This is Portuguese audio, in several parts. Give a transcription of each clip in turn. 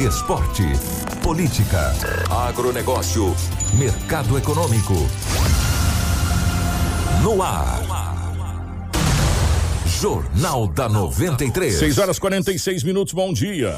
Esporte. Política. Agronegócio. Mercado econômico. No ar. Jornal da 93. 6 horas 46 minutos, bom dia.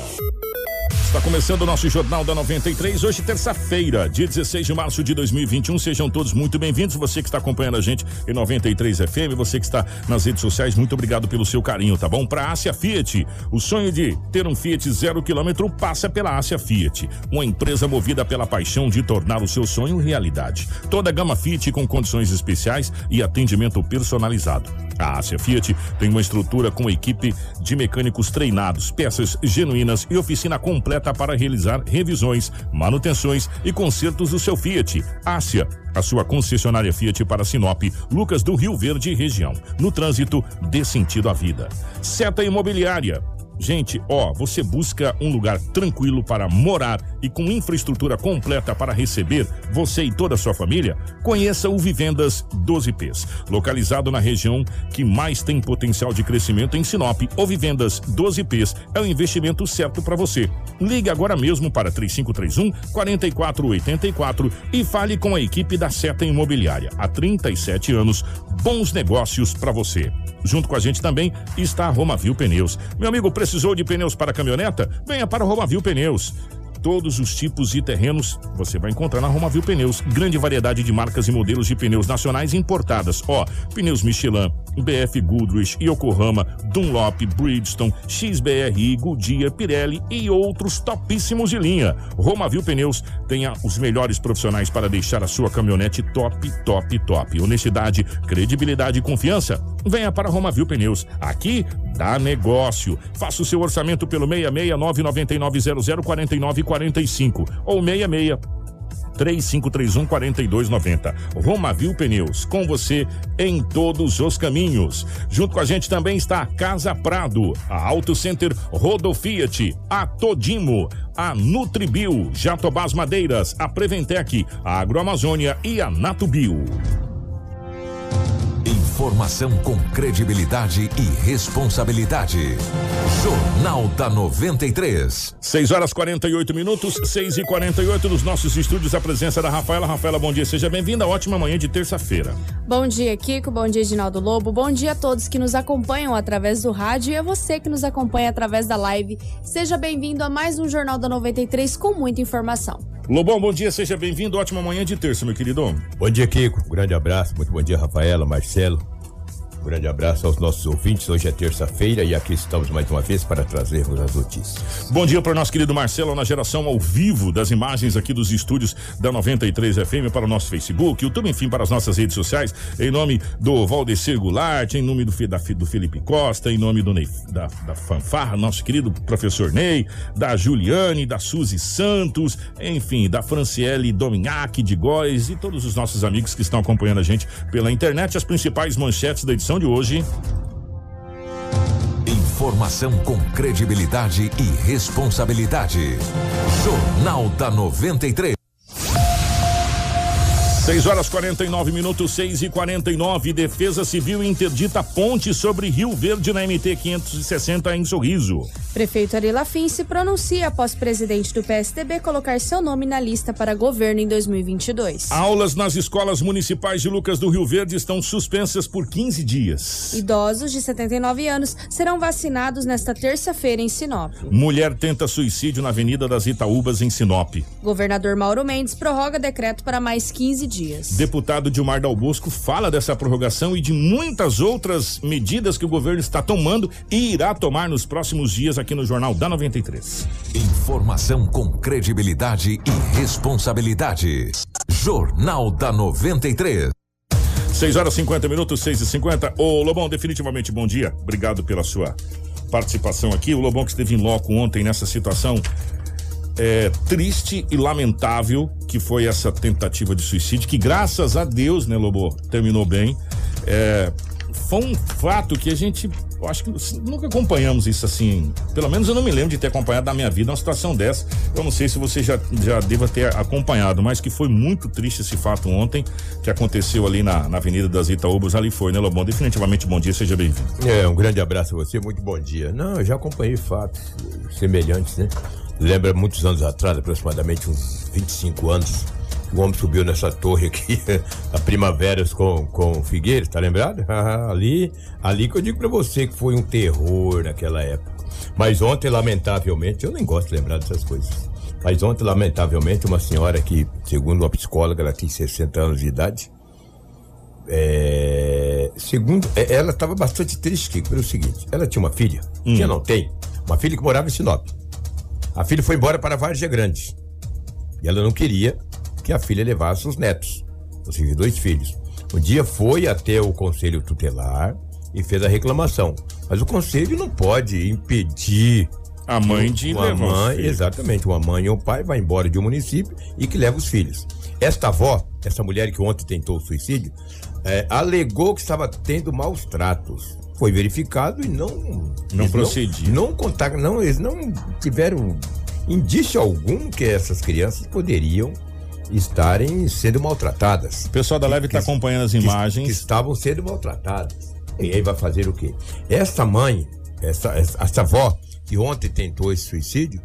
Está começando o nosso Jornal da 93, hoje terça-feira, dia 16 de março de 2021. Sejam todos muito bem-vindos. Você que está acompanhando a gente em 93 FM, você que está nas redes sociais, muito obrigado pelo seu carinho, tá bom? Para a Ásia Fiat, o sonho de ter um Fiat zero quilômetro passa pela Ásia Fiat, uma empresa movida pela paixão de tornar o seu sonho realidade. Toda a gama Fiat com condições especiais e atendimento personalizado. A Ásia Fiat tem uma estrutura com equipe de mecânicos treinados, peças genuínas e oficina completa para realizar revisões, manutenções e consertos do seu Fiat. Ásia, a sua concessionária Fiat para Sinop, Lucas do Rio Verde e região. No trânsito, dê sentido à vida. Seta Imobiliária. Gente, ó, você busca um lugar tranquilo para morar e com infraestrutura completa para receber você e toda a sua família? Conheça o Vivendas 12Ps, localizado na região que mais tem potencial de crescimento em Sinop. O Vivendas 12Ps é o investimento certo para você. Ligue agora mesmo para 3531 4484 e fale com a equipe da Seta Imobiliária. Há 37 anos, bons negócios para você. Junto com a gente também está a Romavil Pneus. Meu amigo, precisou de pneus para caminhoneta? Venha para a Romavil Pneus. Todos os tipos e terrenos você vai encontrar na Romavil Pneus. Grande variedade de marcas e modelos de pneus nacionais importadas. Ó, pneus Michelin, BF Goodrich, Yokohama, Dunlop, Bridgestone, XBRI, Goodyear, Pirelli e outros topíssimos de linha. Romavil Pneus tenha os melhores profissionais para deixar a sua caminhonete top, top, top. Honestidade, credibilidade e confiança. Venha para Romavil Pneus. Aqui dá negócio. Faça o seu orçamento pelo 66999004945 ou 66 3531 4290. Romavil Pneus, com você em todos os caminhos. Junto com a gente também está a Casa Prado, a Auto Center Rodo Fiat, a Todimo, a Nutribio, Jatobás Madeiras, a Preventec, a Agroamazônia e a Natubio. Informação com credibilidade e responsabilidade. Jornal da 93. 6 horas 48 minutos, 6 e 48 nos nossos estúdios. A presença da Rafaela. Rafaela, bom dia, seja bem-vinda. Ótima manhã de terça-feira. Bom dia, Kiko. Bom dia, Ginaldo Lobo. Bom dia a todos que nos acompanham através do rádio e a você que nos acompanha através da live. Seja bem-vindo a mais um Jornal da 93 com muita informação. Lobão, bom dia, seja bem-vindo. Ótima manhã de terça, meu querido. Bom dia, Kiko. Um grande abraço. Muito bom dia, Rafaela, Marcelo. Um grande abraço aos nossos ouvintes. Hoje é terça-feira e aqui estamos mais uma vez para trazermos as notícias. Bom dia para o nosso querido Marcelo na geração ao vivo das imagens aqui dos estúdios da 93 FM para o nosso Facebook, YouTube, enfim, para as nossas redes sociais. Em nome do Valdecir Goulart, em nome do, da do Felipe Costa, em nome do Ney, da, da Fanfarra, nosso querido professor Ney, da Juliane, da Suzy Santos, enfim, da Franciele Dominiac de Góes e todos os nossos amigos que estão acompanhando a gente pela internet. As principais manchetes da edição de hoje. Informação com credibilidade e responsabilidade. Jornal da 93. 6 horas 49 minutos, 6 e 49. Defesa Civil interdita ponte sobre Rio Verde na MT 560 em Sorriso. Prefeito Ari Lafim se pronuncia após presidente do PSDB colocar seu nome na lista para governo em 2022. Aulas nas escolas municipais de Lucas do Rio Verde estão suspensas por 15 dias. Idosos de 79 anos serão vacinados nesta terça-feira em Sinop. Mulher tenta suicídio na Avenida das Itaúbas, em Sinop. Governador Mauro Mendes prorroga decreto para mais 15 dias. Deputado Dilmar Dal Bosco fala dessa prorrogação e de muitas outras medidas que o governo está tomando e irá tomar nos próximos dias aqui no Jornal da 93. Informação com credibilidade e responsabilidade. Jornal da 93. 6 horas 50 minutos, 6 e 50 Ô Lobão, definitivamente bom dia. Obrigado pela sua participação aqui. O Lobão que esteve em loco ontem nessa situação é, triste e lamentável que foi essa tentativa de suicídio, que graças a Deus, né, Lobo, terminou bem. É, foi um fato que a gente, eu acho que nunca acompanhamos isso assim. Pelo menos eu não me lembro de ter acompanhado na minha vida uma situação dessa. Eu não sei se você já, já deva ter acompanhado, mas que foi muito triste esse fato ontem, que aconteceu ali na, na Avenida das Itaúbas. Ali foi, né, Lobão? Definitivamente bom dia, seja bem-vindo. É, um grande abraço a você, muito bom dia. Não, eu já acompanhei fatos semelhantes, né? Lembra muitos anos atrás, aproximadamente uns 25 anos, o homem subiu nessa torre aqui, a Primaveras com, com Figueiredo, tá lembrado? ali, ali que eu digo pra você que foi um terror naquela época. Mas ontem, lamentavelmente, eu nem gosto de lembrar dessas coisas. Mas ontem, lamentavelmente, uma senhora que, segundo uma psicóloga, ela tem 60 anos de idade. É, segundo, é, ela estava bastante triste pelo seguinte: ela tinha uma filha, hum. tinha não tem, uma filha que morava em Sinop. A filha foi embora para Várzea Grande. E ela não queria que a filha levasse os netos, ou seja, dois filhos. Um dia foi até o conselho tutelar e fez a reclamação. Mas o conselho não pode impedir a mãe de uma levar mãe, exatamente, uma mãe ou um pai vai embora de um município e que leva os filhos. Esta avó, essa mulher que ontem tentou o suicídio, é, alegou que estava tendo maus tratos foi verificado e não não procedia. Não, não contaram, não eles não tiveram indício algum que essas crianças poderiam estarem sendo maltratadas. O pessoal da Leve está acompanhando as imagens. Que, que, estavam sendo maltratadas. E aí vai fazer o quê? Essa mãe, essa, essa, essa avó que ontem tentou esse suicídio,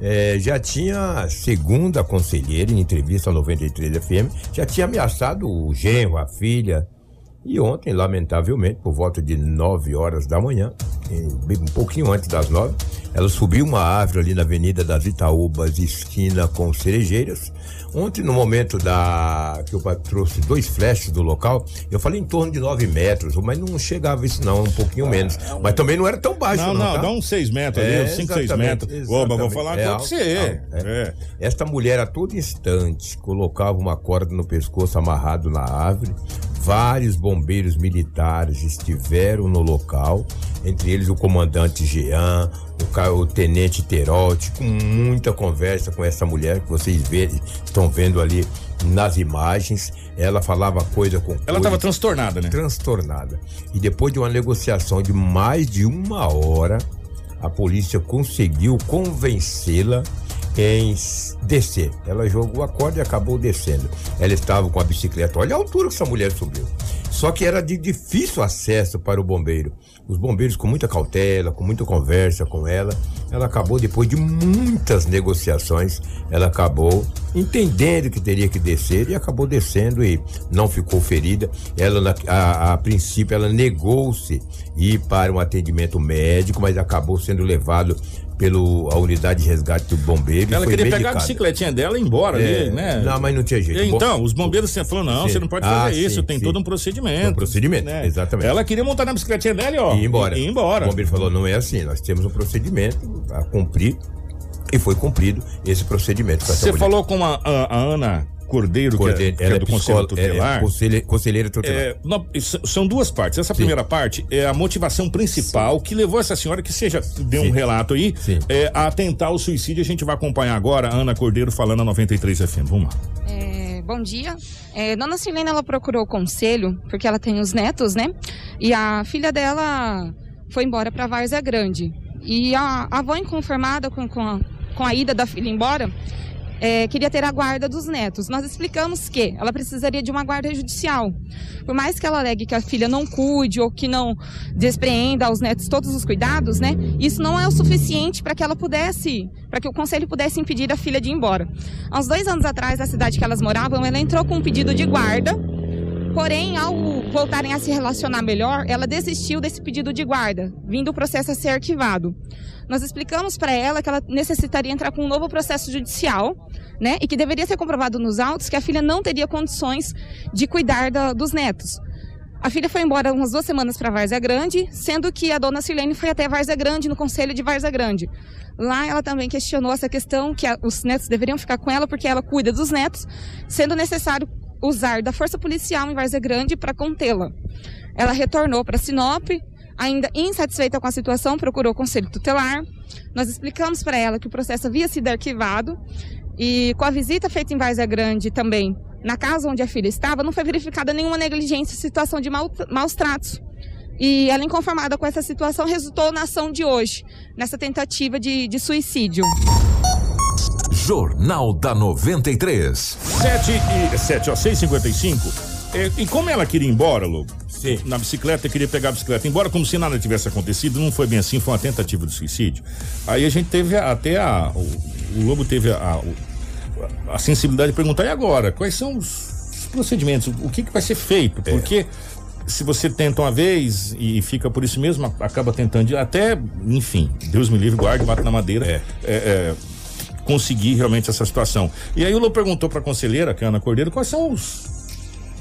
é, já tinha, segundo a conselheira, em entrevista ao 93 FM, já tinha ameaçado o genro, a filha, e ontem, lamentavelmente, por volta de 9 horas da manhã, um pouquinho antes das 9, ela subiu uma árvore ali na Avenida das Itaúbas, esquina com cerejeiras. Ontem, no momento da que eu trouxe dois flashes do local, eu falei em torno de 9 metros, mas não chegava isso não, um pouquinho ah, menos. É um... Mas também não era tão baixo não. Não, não, tá? dá uns 6 metros ali, uns 5, 6 metros. Oba, vou falar é, com você. É. é. Esta mulher a todo instante colocava uma corda no pescoço amarrado na árvore, Vários bombeiros militares estiveram no local, entre eles o comandante Jean, o, tenente Terote, com muita conversa com essa mulher que vocês vê, estão vendo ali nas imagens. Ela falava coisa com. Ela estava transtornada, né? Transtornada. E depois de uma negociação de mais de uma hora, a polícia conseguiu convencê-la em descer. Ela jogou a corda e acabou descendo. Ela estava com a bicicleta. Olha a altura que essa mulher subiu. Só que era de difícil acesso para o bombeiro. Os bombeiros, com muita cautela, com muita conversa com ela, ela acabou, depois de muitas negociações, ela acabou entendendo que teria que descer e acabou descendo e não ficou ferida. Ela, a, a princípio, ela negou-se ir para um atendimento médico, mas acabou sendo levado pela unidade de resgate do bombeiro. Ela queria medicada. pegar a bicicletinha dela e ir embora é, ali, né? Não, mas não tinha jeito. Então, os bombeiros falaram: não, sim. você não pode fazer ah, isso, sim, tem sim. todo um procedimento. Um procedimento, né? exatamente. Ela queria montar na bicicletinha dela e ó. E ir embora. E ir embora. O bombeiro falou: não é assim, nós temos um procedimento a cumprir e foi cumprido esse procedimento. Você falou com a, a, a Ana Cordeiro, Cordeiro que, é, que é, do Conselho Tutelar. É, conselheira, conselheira tutelar. É, não, são duas partes. Essa Sim. primeira parte é a motivação principal Sim. que levou essa senhora, que seja, deu um relato aí, é, a tentar o suicídio. A gente vai acompanhar agora a Ana Cordeiro falando na 93 FM. Vamos lá. É, bom dia. É, Dona Silene, ela procurou o conselho, porque ela tem os netos, né? E a filha dela foi embora para Várzea Grande. E a, a avó inconformada com, com, a, com a ida da filha embora, é, queria ter a guarda dos netos. Nós explicamos que ela precisaria de uma guarda judicial. Por mais que ela alegue que a filha não cuide ou que não despreenda aos netos todos os cuidados, né? Isso não é o suficiente para que ela pudesse, para que o conselho pudesse impedir a filha de ir embora. Há uns dois anos atrás, na cidade que elas moravam, ela entrou com um pedido de guarda Porém, ao voltarem a se relacionar melhor, ela desistiu desse pedido de guarda, vindo o processo a ser arquivado. Nós explicamos para ela que ela necessitaria entrar com um novo processo judicial, né? E que deveria ser comprovado nos autos que a filha não teria condições de cuidar da, dos netos. A filha foi embora umas duas semanas para Várzea Grande, sendo que a dona Silene foi até Várzea Grande, no conselho de Várzea Grande. Lá ela também questionou essa questão que a, os netos deveriam ficar com ela porque ela cuida dos netos, sendo necessário usar da força policial em Várzea Grande para contê-la. Ela retornou para Sinop, ainda insatisfeita com a situação, procurou o conselho tutelar. Nós explicamos para ela que o processo havia sido arquivado e com a visita feita em Várzea Grande também, na casa onde a filha estava, não foi verificada nenhuma negligência, situação de mal, maus tratos. E ela, inconformada com essa situação, resultou na ação de hoje, nessa tentativa de, de suicídio. Jornal da 93. 7 e 7, ó, 6h55. É, e como ela queria ir embora, Lobo? Sim. Na bicicleta, queria pegar a bicicleta embora, como se nada tivesse acontecido, não foi bem assim, foi uma tentativa de suicídio. Aí a gente teve até a. O, o Lobo teve a, a, a sensibilidade de perguntar, e agora? Quais são os, os procedimentos? O que, que vai ser feito? Porque se você tenta uma vez e fica por isso mesmo, acaba tentando até, enfim, Deus me livre, guarde, bate na madeira. É. é, é, conseguir realmente essa situação. E aí o Lobo perguntou para a conselheira, que é a Ana Cordeiro, quais são os,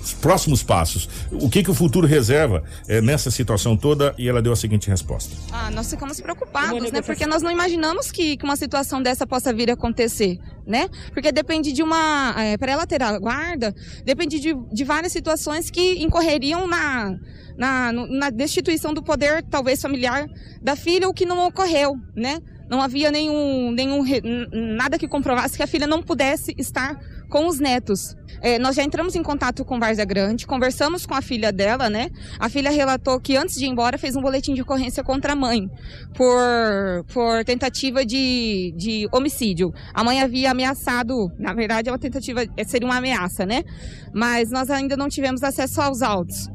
os próximos passos? O que que o futuro reserva eh, nessa situação toda? E ela deu a seguinte resposta. Ah, nós ficamos preocupados, né? Porque nós não imaginamos que, que uma situação dessa possa vir a acontecer, né? Porque depende de uma. para ela ter a guarda, depende de, de várias situações que incorreriam na, na, na destituição do poder, talvez familiar, da filha, o que não ocorreu, né? Não havia nenhum, nenhum nada que comprovasse que a filha não pudesse estar com os netos. É, nós já entramos em contato com Várzea Grande, conversamos com a filha dela, né? A filha relatou que antes de ir embora fez um boletim de ocorrência contra a mãe por, por tentativa de, de homicídio. A mãe havia ameaçado, na verdade é uma tentativa, é, seria uma ameaça, né? Mas nós ainda não tivemos acesso aos autos.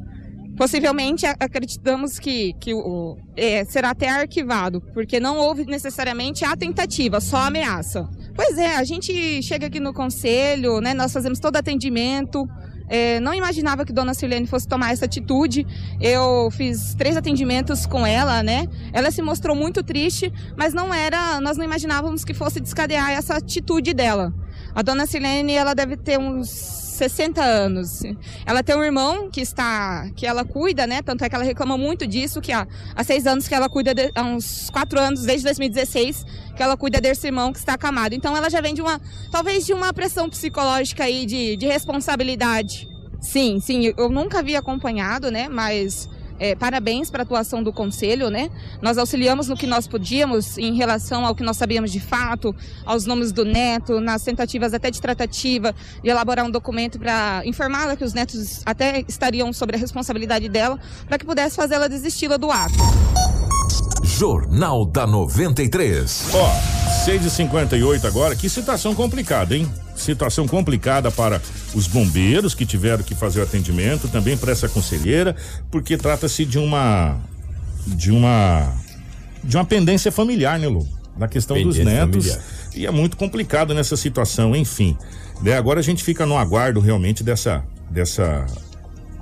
Possivelmente acreditamos que, que o, é, será até arquivado, porque não houve necessariamente a tentativa, só a ameaça. Pois é, a gente chega aqui no conselho, né? Nós fazemos todo atendimento. é, não imaginava que Dona Silene fosse tomar essa atitude. Eu fiz três atendimentos com ela, né? Ela se mostrou muito triste, mas não era. Nós não imaginávamos que fosse descadear essa atitude dela. A Dona Silene, ela deve ter uns 60 anos. Ela tem um irmão que está, que ela cuida, né? Tanto é que ela reclama muito disso, que há, há seis anos que ela cuida, de, há uns quatro anos, desde 2016, que ela cuida desse irmão que está acamado. Então ela já vem de uma, talvez de uma pressão psicológica aí de, de responsabilidade. Sim, sim, eu nunca havia acompanhado, né? Mas é, parabéns para a atuação do conselho, né? Nós auxiliamos no que nós podíamos em relação ao que nós sabíamos de fato, aos nomes do neto, nas tentativas até de tratativa, de elaborar um documento para informá-la que os netos até estariam sobre a responsabilidade dela, para que pudesse fazê-la desisti-la do ato. Jornal da 93. Ó, 6h58 agora, que situação complicada, hein? Situação complicada para os bombeiros que tiveram que fazer o atendimento, também para essa conselheira, porque trata-se de uma. de uma. de uma pendência familiar, né, Lu? Na questão dos Pendência netos. familiar. E é muito complicado nessa situação, enfim. Né? Agora a gente fica no aguardo realmente dessa. dessa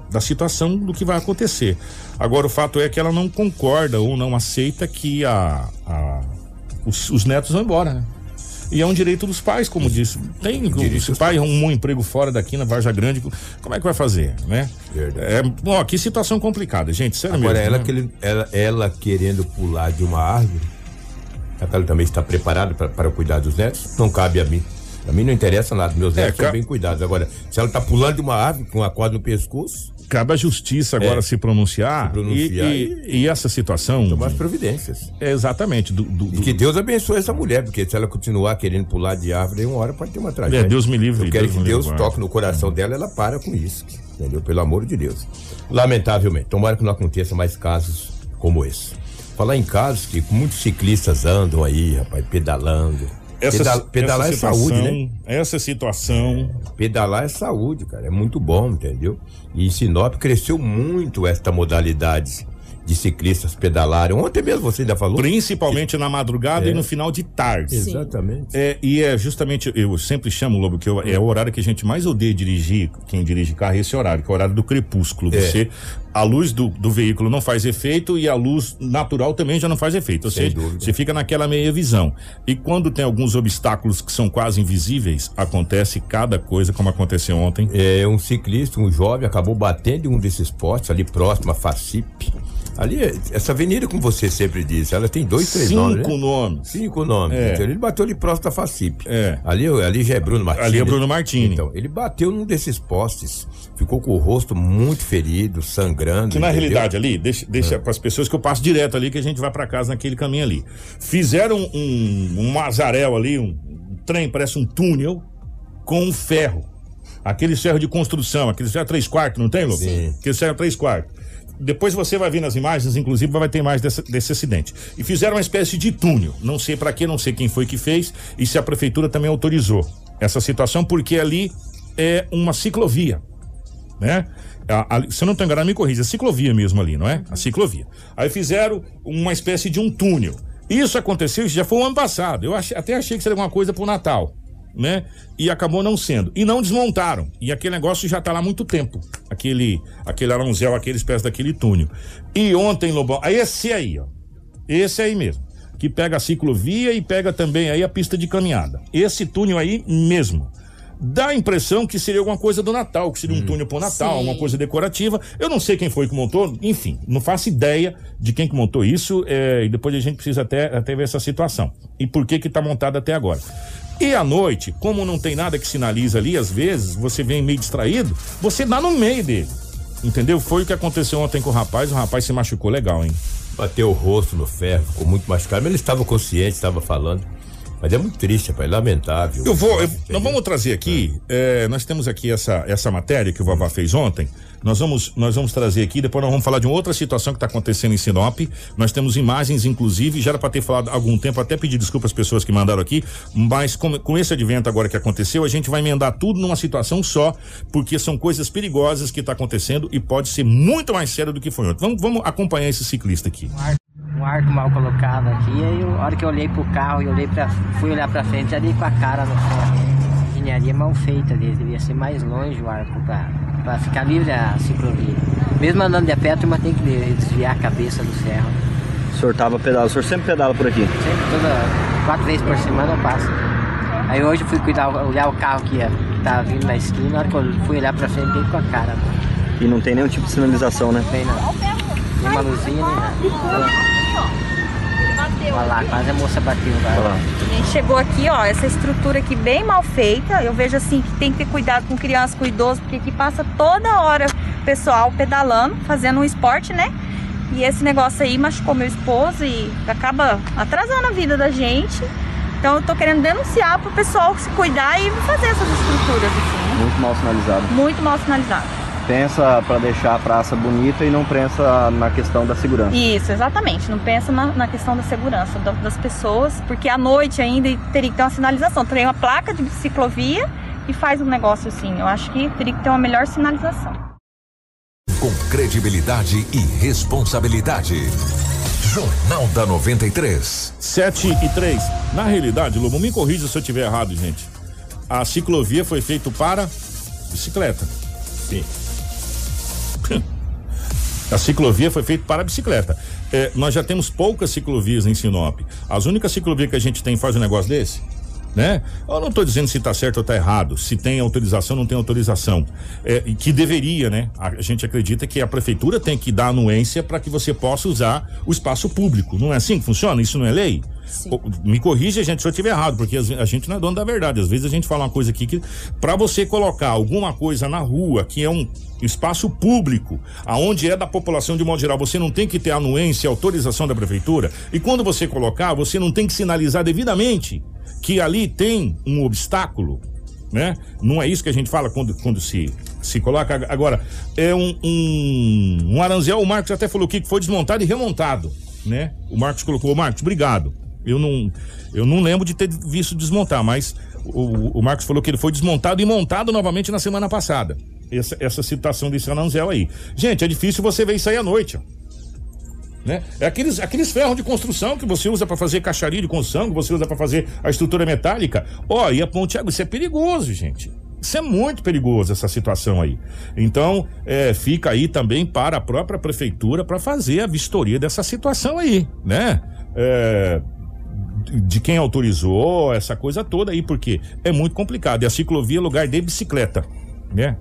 da situação do que vai acontecer. Agora o fato é que ela não concorda ou não aceita que a, a- os, os netos vão embora, né? E é um direito dos pais, como disse. Tem, se o pai arrumou um emprego fora daqui na Varja Grande, como é que vai fazer, né? Verdade. É, ó, que situação complicada, gente, sério Agora, mesmo. ela, né? que- ela, ela querendo pular de uma árvore, ela também está preparada para cuidar dos netos? Não cabe a mim. A mim não interessa nada, meus É, netos ca- são bem cuidados. Agora, se ela está pulando de uma árvore com a corda no pescoço, Cabe à justiça agora É. se pronunciar, Se pronunciar e, e- e essa situação. tomar as providências. É exatamente. Do, do- E do- que Deus abençoe essa mulher, porque se ela continuar querendo pular de árvore, uma hora pode ter uma tragédia. É, Deus me livre, Eu quero Deus que Deus livre, toque no coração dela, ela para com isso. Entendeu? Pelo amor de Deus. Lamentavelmente. Tomara que não aconteça mais casos como esse. Falar em casos que muitos ciclistas andam aí, rapaz, pedalando. Essa, Pedal- pedalar essa é saúde, situação- né? Essa situação. Pedalar é saúde, cara. É muito bom, entendeu? E em Sinop cresceu muito esta modalidade de ciclistas pedalarem. Ontem mesmo você ainda falou? Principalmente na madrugada É. e no final de tarde. Exatamente. É, e é justamente, eu sempre chamo, Lobo, que eu- é o horário que a gente mais odeia dirigir, quem dirige carro, é esse horário, que é o horário do crepúsculo. É. Você, a luz do, do veículo não faz efeito e a luz natural também já não faz efeito. Ou Sem seja, dúvida. você fica naquela meia visão. E quando tem alguns obstáculos que são quase invisíveis, acontece cada coisa, como aconteceu ontem. É, um ciclista, um jovem, acabou batendo em um desses postes ali próximo à FACIP. Ali, essa avenida, como você sempre disse, ela tem dois, três Cinco nomes. né? nomes. Cinco nomes. É. Então, ele bateu ali próximo da Facip. É. Ali, ali já é Bruno Martins. Ali é Bruno Martini. Então, ele bateu num desses postes, ficou com o rosto muito ferido, sangrando. Que na entendeu? realidade ali, deixa, deixa para as pessoas que eu passo direto ali, que a gente vai para casa naquele caminho ali. Fizeram um, um mazarel ali, um, um trem, parece um túnel, com um ferro. Aquele ferro de construção, aquele ferro 3 quartos, não tem, Lobo? Sim. Aquele ferro 3 quartos. Depois você vai ver nas imagens, inclusive vai ter mais desse, desse acidente. E fizeram uma espécie de túnel. Não sei para quê, não sei quem foi que fez e se a prefeitura também autorizou essa situação, porque ali é uma ciclovia né? A, a, se eu não estou enganado, me corrija, a ciclovia mesmo ali, não é? A ciclovia. Aí fizeram uma espécie de um túnel. Isso aconteceu, isso já foi o ano passado. Eu achei- até achei que seria alguma coisa pro Natal, né? E acabou não sendo. E não desmontaram. E aquele negócio já tá lá há muito tempo. Aquele, aquele aronzel, aquele espécie daquele túnel. E ontem, Lobão, esse aí, ó. Esse aí mesmo. Que pega a ciclovia e pega também aí a pista de caminhada. Esse túnel aí mesmo. Dá a impressão que seria alguma coisa do Natal, que seria um túnel pro Natal, Sim. uma coisa decorativa. Eu não sei quem foi que montou, enfim, não faço ideia de quem que montou isso, é, e depois a gente precisa até, até ver essa situação. E por que que tá montado até agora. E à noite, como não tem nada que sinaliza ali, às vezes, você vem meio distraído, você dá no meio dele. Entendeu? Foi o que aconteceu ontem com o rapaz, o rapaz se machucou legal, hein? Bateu o rosto no ferro, ficou muito machucado, mas ele estava consciente, estava falando. Mas é muito triste, rapaz, lamentável. Eu vou, eu- nós vamos trazer aqui, é, nós temos aqui essa, essa matéria que o Vavá fez ontem, nós vamos, nós vamos trazer aqui, depois nós vamos falar de uma outra situação que está acontecendo em Sinop, nós temos imagens, inclusive, já era para ter falado há algum tempo, até pedir desculpa às pessoas que mandaram aqui, mas com, com esse advento agora que aconteceu, a gente vai emendar tudo numa situação só, porque são coisas perigosas que está acontecendo e pode ser muito mais sério do que foi ontem. Vamos, vamos acompanhar esse ciclista aqui. um arco mal colocado aqui, aí a hora que eu olhei pro carro e olhei pra, fui olhar pra frente, dei com a cara no ferro. Engenharia mal feita dele, devia ser mais longe o arco pra, pra ficar livre a ciclovia. Mesmo andando de a pé, a turma tem que desviar a cabeça do ferro. O senhor tava pedalando, o senhor sempre pedala por aqui. Sempre, toda, quatro vezes por semana eu passo. Aí hoje eu fui cuidar, olhar o carro que, ia, que tava vindo na esquina, na hora que eu fui olhar pra frente, dei com a cara. E não tem nenhum tipo de sinalização, né? Não tem não. Nem uma luzinha, nem nada. Olha lá, quase a moça bateu. A gente chegou aqui, ó, essa estrutura aqui bem mal feita. Eu vejo assim que tem que ter cuidado com criança, com idoso, porque aqui passa toda hora pessoal pedalando, fazendo um esporte, né? E esse negócio aí machucou meu esposo e acaba atrasando a vida da gente. Então eu tô querendo denunciar pro pessoal se cuidar e fazer essas estruturas, assim, Muito mal sinalizado. muito mal sinalizado. Pensa pra deixar a praça bonita e não pensa na questão da segurança. Isso, exatamente. Não pensa na, na questão da segurança da- das pessoas, porque à noite ainda teria que ter uma sinalização. Tem uma placa de ciclovia e faz um negócio assim. Eu acho que teria que ter uma melhor sinalização. Com credibilidade e responsabilidade. Jornal da 93. 7 e 3. Na realidade, Lobo, me corrija se eu estiver errado, gente. A ciclovia foi feita para bicicleta. Sim. A ciclovia foi feita para bicicleta. É, nós já temos poucas ciclovias em Sinop. As únicas ciclovias que a gente tem faz um negócio desse, né? Eu não estou dizendo se está certo ou está errado, se tem autorização ou não tem autorização. É, e que deveria, né? A gente acredita que a prefeitura tem que dar anuência para que você possa usar o espaço público. Não é assim que funciona? Isso não é lei? Ô, Me corrija, gente, se eu estiver errado, porque a gente não é dono da verdade. Às vezes a gente fala uma coisa aqui que, para você colocar alguma coisa na rua, que é um espaço público, aonde é da população de modo geral, você não tem que ter anuência, autorização da prefeitura. E quando você colocar, você não tem que sinalizar devidamente que ali tem um obstáculo, né? Não é isso que a gente fala quando, quando se, se coloca. Agora, é um, um, um aranzel, o Marcos até falou aqui que foi desmontado e remontado, né? O Marcos colocou, Marcos, obrigado. Eu não, eu não lembro de ter visto desmontar, mas o, o Marcos falou que ele foi desmontado e montado novamente na semana passada. Essa, essa situação desse aranzel aí. Gente, é difícil você ver isso aí à noite. Né? É aqueles, aqueles ferros de construção que você usa para fazer caixaria de construção, que você usa para fazer a estrutura metálica. Ó, e a Ponte Água, isso é perigoso, gente. Isso é muito perigoso, essa situação aí. Então, é, fica aí também para a própria prefeitura para fazer a vistoria dessa situação aí, né? É, de quem autorizou essa coisa toda aí, porque é muito complicado. E a ciclovia é lugar de bicicleta. né?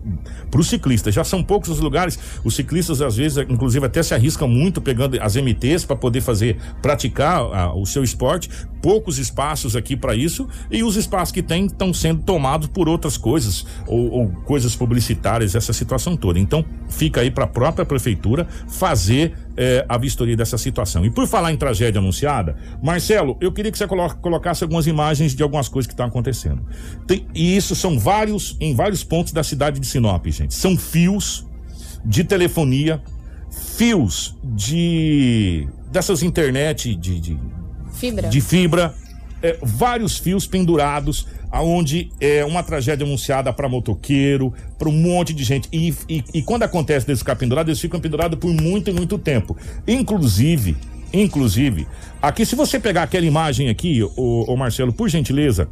Para o ciclista. Já são poucos os lugares. Os ciclistas, às vezes, inclusive, até se arriscam muito pegando as MTs para poder fazer, praticar a, o seu esporte. Poucos espaços aqui para isso. E os espaços que tem estão sendo tomados por outras coisas, ou, ou coisas publicitárias, essa situação toda. Então, fica aí para a própria prefeitura fazer é, a vistoria dessa situação. E por falar em tragédia anunciada, Marcelo, eu queria que você colo colocasse algumas imagens de algumas coisas que estão acontecendo. Tem, e isso são vários, em vários pontos da cidade de Sinop, gente. São fios de telefonia, fios de dessas internet de, de fibra, de fibra é, vários fios pendurados, aonde é uma tragédia anunciada para motoqueiro, para um monte de gente. E, e, e, quando acontece deles ficar pendurado, eles ficam pendurados por muito e muito tempo. Inclusive, inclusive, aqui se você pegar aquela imagem aqui, o, o Marcelo, por gentileza,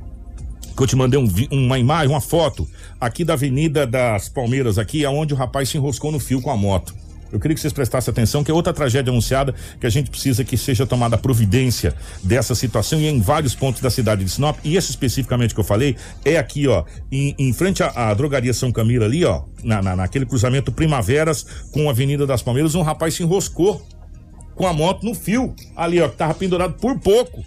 que eu te mandei um, uma imagem, uma foto aqui da Avenida das Palmeiras, aqui, aonde o rapaz se enroscou no fio com a moto. Eu queria que vocês prestassem atenção, que é outra tragédia anunciada que a gente precisa que seja tomada providência dessa situação e em vários pontos da cidade de Sinop. E esse especificamente que eu falei é aqui, ó, em, em frente à, à, drogaria São Camilo ali, ó, na, na, naquele cruzamento Primaveras com a Avenida das Palmeiras, um rapaz se enroscou com a moto no fio ali, ó, que tava pendurado por pouco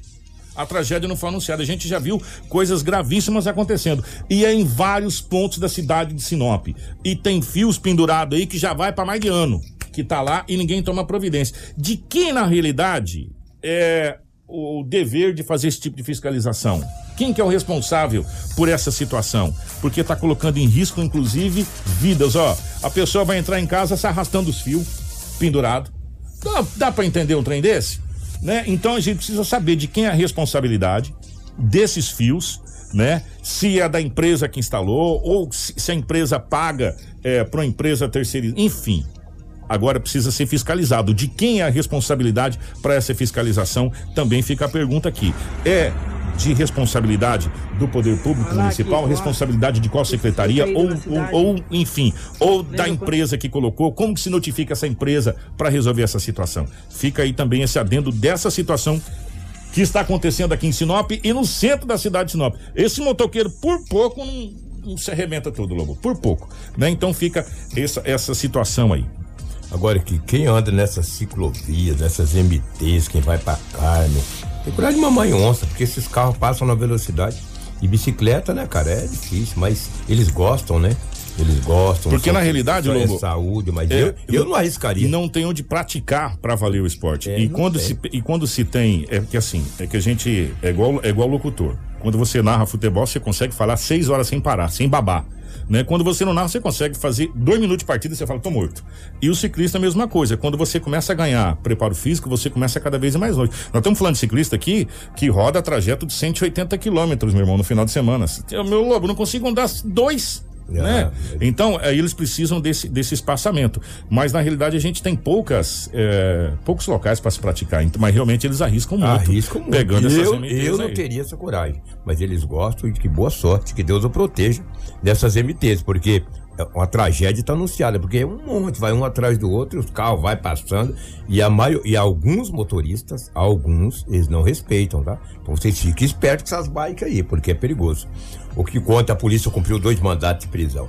a tragédia não foi anunciada. A gente já viu coisas gravíssimas acontecendo. E é em vários pontos da cidade de Sinop. E tem fios pendurados aí que já vai para mais de ano que tá lá e ninguém toma providência. De quem, na realidade, é o dever de fazer esse tipo de fiscalização? Quem que é o responsável por essa situação? Porque está colocando em risco, inclusive, vidas. Ó, a pessoa vai entrar em casa se arrastando os fios, pendurado. Dá, dá para entender um trem desse? Né? Então a gente precisa saber de quem é a responsabilidade desses fios, né? Se é da empresa que instalou ou se, a empresa paga é, para uma empresa terceirizada, enfim agora precisa ser fiscalizado. De quem é a responsabilidade para essa fiscalização? Também fica a pergunta aqui. É de responsabilidade do poder público municipal, responsabilidade de qual secretaria ou, ou, ou, enfim, ou da empresa que colocou, como que se notifica essa empresa para resolver essa situação? Fica aí também esse adendo dessa situação que está acontecendo aqui em Sinop e no centro da cidade de Sinop. Esse motoqueiro por pouco não, não se arrebenta todo, Lobo, por pouco, né? Então fica essa, essa situação aí. Agora que quem anda nessas ciclovias, nessas MTs, quem vai pra carne, tem que cuidar de mamãe onça, porque esses carros passam na velocidade. E bicicleta, né, cara, é difícil, mas eles gostam, né? Eles gostam. Porque na realidade, Lobo, é saúde, mas é, eu, eu não arriscaria. Não tem onde praticar para valer o esporte. É, e, quando se, e quando se tem, é que assim, é que a gente é igual, é igual locutor. Quando você narra futebol, você consegue falar seis horas sem parar, sem babar. Né? Quando você não narra, você consegue fazer dois minutos de partida e você fala, tô morto. E o ciclista a mesma coisa. Quando você começa a ganhar preparo físico, você começa cada vez mais longe. Nós estamos falando de ciclista aqui que roda trajeto de 180 quilômetros, meu irmão, no final de semana. Meu lobo, não consigo andar dois né? Então, é, eles precisam desse, desse espaçamento. Mas na realidade a gente tem poucas, é, poucos locais para se praticar. Mas realmente eles arriscam muito. Arriscam muito. Pegando eu, essas MTs Eu não aí. teria essa coragem. Mas eles gostam e que boa sorte, que Deus o proteja dessas MTs, porque uma tragédia está anunciada, porque é um monte, vai um atrás do outro, os carros vai passando e a maior, e alguns motoristas, alguns, eles não respeitam, tá? Então vocês fiquem espertos com essas bikes aí, porque é perigoso. O que conta, a polícia cumpriu dois mandatos de prisão.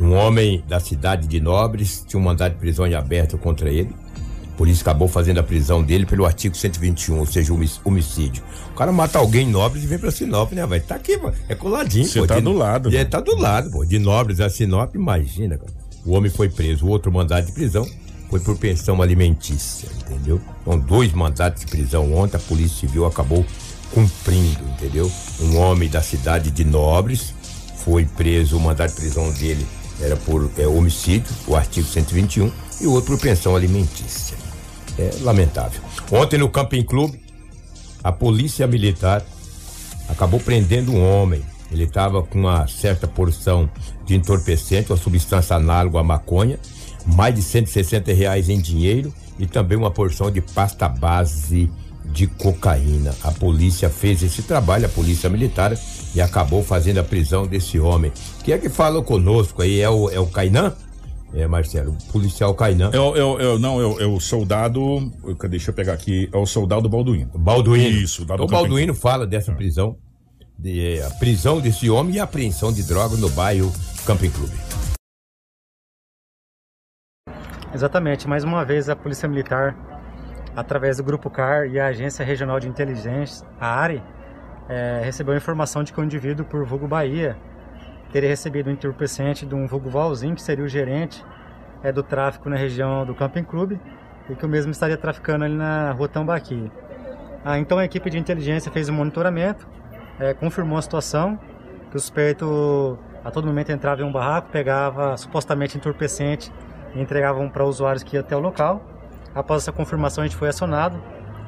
Um homem da cidade de Nobres tinha um mandato de prisão em aberto contra ele. A polícia acabou fazendo a prisão dele pelo artigo 121, ou seja, homicídio. O cara mata alguém em Nobres e vem pra Sinop, né, vai? Tá aqui, mano. É coladinho, Você tá de, do lado. É, tá do lado, pô. De Nobres a Sinop, imagina, cara. O homem foi preso. O outro mandado de prisão foi por pensão alimentícia, entendeu? Então, dois mandatos de prisão ontem, a Polícia Civil acabou cumprindo, entendeu? Um homem da cidade de Nobres foi preso, o mandato de prisão dele era por é, homicídio, o artigo 121, e o outro por pensão alimentícia. É lamentável. Ontem no Camping Clube, a polícia militar acabou prendendo um homem. Ele estava com uma certa porção de entorpecente, uma substância análoga à maconha, mais de 160 reais em dinheiro e também uma porção de pasta base de cocaína. A polícia fez esse trabalho, a polícia militar, e acabou fazendo a prisão desse homem. Quem é que fala conosco aí? É o, é o Cainan? É, Marcelo, o policial Cainan. É, é, é, não, é, é, o soldado. Deixa eu pegar aqui. É o soldado Balduino. Balduino. Isso, o Balduino fala dessa prisão. De, a prisão desse homem e a apreensão de droga no bairro Camping Clube. Exatamente, mais uma vez a Polícia Militar, através do Grupo CAR e a Agência Regional de Inteligência, a ARI, é, recebeu a informação de que um indivíduo por vulgo Bahia teria recebido um entorpecente de um vulgo Valzinho, que seria o gerente é, do tráfico na região do Camping Clube, e que o mesmo estaria traficando ali na rua Tambaqui. Ah, então a equipe de inteligência fez um monitoramento, é, confirmou a situação, que o suspeito a todo momento entrava em um barraco, pegava supostamente entorpecente e entregavam para usuários que iam até o local. Após essa confirmação, a gente foi acionado,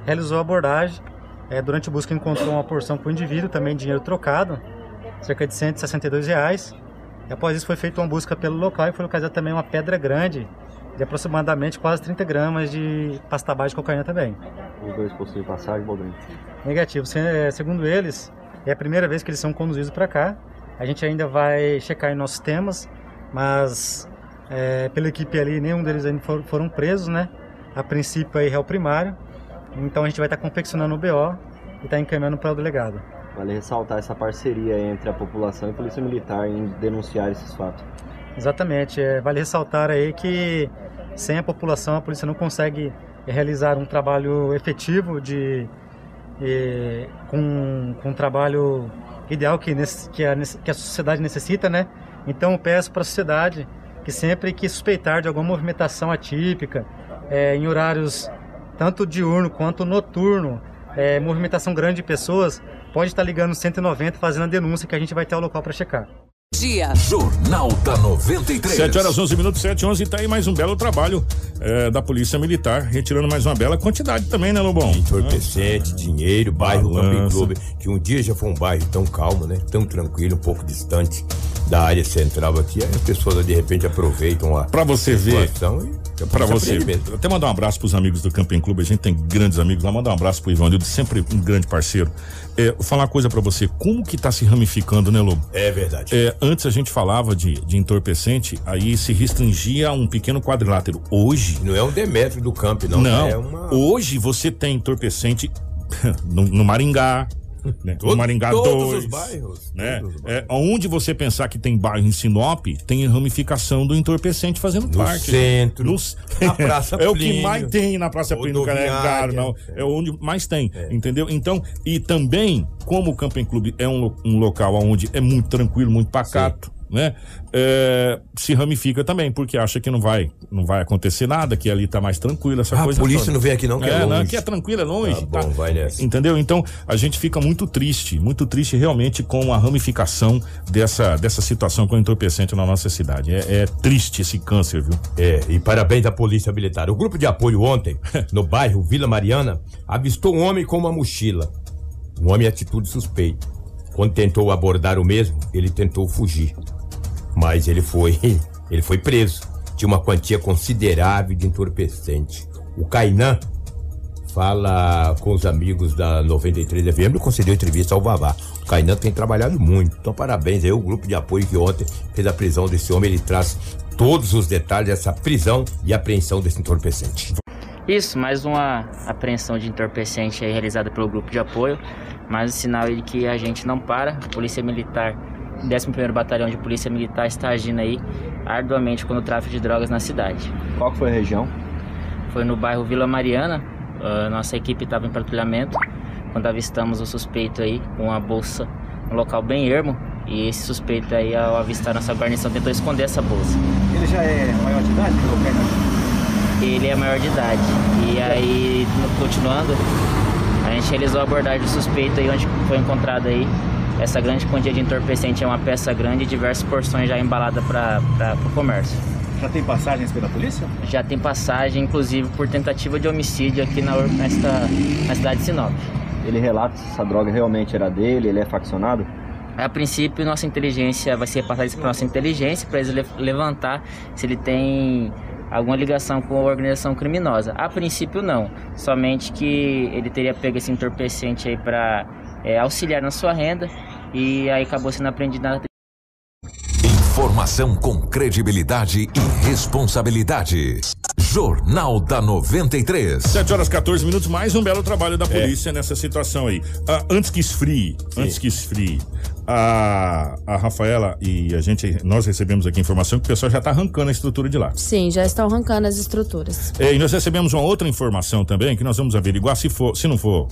realizou a abordagem. É, durante a busca, encontrou uma porção com o indivíduo, também dinheiro trocado, cerca de 162 reais. E após isso, foi feita uma busca pelo local e foi localizada também uma pedra grande, de aproximadamente quase 30 gramas de pasta base de cocaína também. Os dois possuem passagem, Baldwin? Negativo. É, Segundo eles, é a primeira vez que eles são conduzidos para cá. A gente ainda vai checar em nossos temas, mas é, pela equipe ali, nenhum deles ainda for- foram presos, né? A princípio aí réu primário. Então a gente vai estar confeccionando o BO e está encaminhando para o delegado. Vale ressaltar essa parceria entre a população e a Polícia Militar em denunciar esses fatos. Exatamente. É, vale ressaltar aí que sem a população a polícia não consegue realizar um trabalho efetivo de com, com um trabalho ideal que, nesse- que, a, que a sociedade necessita, né? Então eu peço para a sociedade que sempre que suspeitar de alguma movimentação atípica eh, em horários tanto diurno quanto noturno, eh, movimentação grande de pessoas, pode estar ligando no 190 fazendo a denúncia que a gente vai ter o local para checar. Dia. Jornal da 93. 7 horas 11 minutos, 7 11 tá aí mais um belo trabalho é, da Polícia Militar, retirando mais uma bela quantidade também, né, Lobão? Entorpecente, dinheiro, bairro Camping. Clube, que um dia já foi um bairro tão calmo, né? Tão tranquilo, um pouco distante da área central aqui. Aí as pessoas de repente aproveitam a Pra você ver. situação e a Pra você. Até mandar um abraço pros amigos do Camping Clube. A gente tem grandes amigos lá. Mandar um abraço pro Ivanildo, sempre um grande parceiro. É, vou falar uma coisa pra você. Como que tá se ramificando, né, Lobo? É verdade. É, antes a gente falava de, de entorpecente, aí se restringia a um pequeno quadrilátero. Hoje. Não é um Demetrio do Camp, não. Não. É uma... Hoje você tem entorpecente no, no Maringá. Né? Todo- Maringá todos 2, os bairros, Né? todos os É, onde você pensar que tem bairro em Sinop, tem ramificação do entorpecente fazendo No parte. centro, No- na Praça É o que Plínio, mais tem na Praça Plínio, no Calendário, não. Rodoviária, É onde mais tem, entendeu? Então, e também, como o Camping Clube é um, um local onde é muito tranquilo, muito pacato, né? É, se ramifica também, porque acha que não vai, não vai acontecer nada, que ali tá mais tranquilo, essa Ah, a coisa. polícia toda. não vem aqui não, que é não, longe. aqui é tranquilo, é longe. Tá bom, vai nessa. Entendeu? Então, a gente fica muito triste, muito triste realmente com a ramificação dessa, dessa situação com o entorpecente na nossa cidade. É, é triste esse câncer, viu? É, e parabéns à Polícia Militar. O grupo de apoio ontem, no bairro Vila Mariana, avistou um homem com uma mochila. Um homem em atitude suspeita. Quando tentou abordar o mesmo, ele tentou fugir. Mas ele foi, ele foi preso. Tinha uma quantia considerável de entorpecente. O Cainan fala com os amigos da 93 FM e concedeu entrevista ao Vavá. O Cainan tem trabalhado muito. Então, parabéns aí, o grupo de apoio que ontem fez a prisão desse homem. Ele traz todos os detalhes dessa prisão e apreensão desse entorpecente. Isso, mais uma apreensão de entorpecente realizada pelo grupo de apoio. Mais um sinal de que a gente não para. A Polícia Militar, 11º Batalhão de Polícia Militar está agindo aí arduamente contra o tráfico de drogas na cidade. Qual que foi a região? Foi no bairro Vila Mariana. ah, nossa equipe estava em patrulhamento quando avistamos o suspeito aí com a bolsa no local bem ermo. E esse suspeito aí, ao avistar nossa guarnição, tentou esconder essa bolsa. Ele já é maior de idade? Ele é maior de idade. E aí, continuando, a gente realizou a abordagem do suspeito aí, onde foi encontrado aí essa grande quantia de entorpecente, é uma peça grande e diversas porções já embaladas para o comércio. Já tem passagens pela polícia? Já tem passagem, inclusive, por tentativa de homicídio aqui na, nesta, na cidade de Sinop. Ele relata se essa droga realmente era dele, ele é faccionado? A princípio, nossa inteligência vai ser passada isso para nossa inteligência para eles le- levantar se ele tem alguma ligação com a organização criminosa. A princípio, não. Somente que ele teria pego esse entorpecente aí para auxiliar na sua renda e aí acabou sendo apreendido na Informação com credibilidade e responsabilidade. Jornal da 93. 7 horas 14 minutos, mais um belo trabalho da polícia nessa situação aí. Ah, antes que esfrie, antes que esfrie, a, a Rafaela e a gente, nós recebemos aqui informação que o pessoal já está arrancando a estrutura de lá. Sim, já estão arrancando as estruturas. É, e nós recebemos uma outra informação também que nós vamos averiguar se for, se não for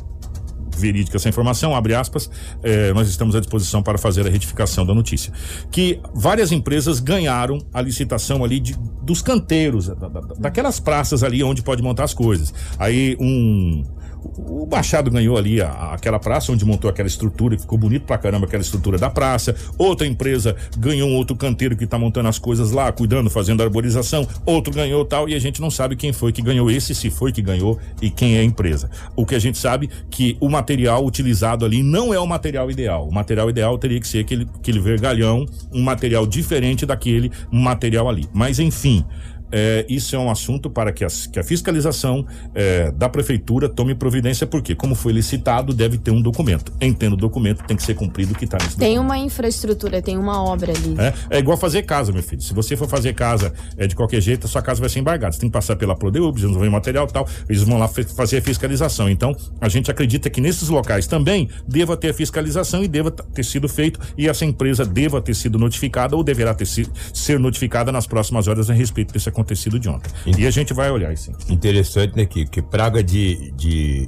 verídica essa informação, abre aspas, eh, nós estamos à disposição para fazer a retificação da notícia. Que várias empresas ganharam a licitação ali de, dos canteiros, da- da- daquelas praças ali onde pode montar as coisas. Aí um. O Machado ganhou ali a- aquela praça onde montou aquela estrutura, que ficou bonito pra caramba aquela estrutura da praça. Outra empresa ganhou um outro canteiro que tá montando as coisas lá, cuidando, fazendo arborização. Outro ganhou tal, e a gente não sabe quem foi que ganhou esse, se foi que ganhou e quem é a empresa. O que a gente sabe que o material utilizado ali não é o material ideal. O material ideal teria que ser aquele, aquele vergalhão, um material diferente daquele material ali. Mas enfim. É, isso é um assunto para que, as- que a fiscalização é, da prefeitura tome providência, porque, como foi licitado, deve ter um documento. Entendo o documento, tem que ser cumprido o que está nesse Tem uma infraestrutura, tem uma obra ali. é, é igual fazer casa, meu filho. Se você for fazer casa é, de qualquer jeito, a sua casa vai ser embargada. Você tem que passar pela Prodeub, desenvolver material e tal. Eles vão lá fazer a fiscalização. Então, a gente acredita que nesses locais também deva ter a fiscalização e deva ter sido feito. E essa empresa deva ter sido notificada ou deverá ter sido, ser notificada nas próximas horas a respeito desse acontecido de ontem. E a gente vai olhar isso. Interessante, né, que, que praga de, de,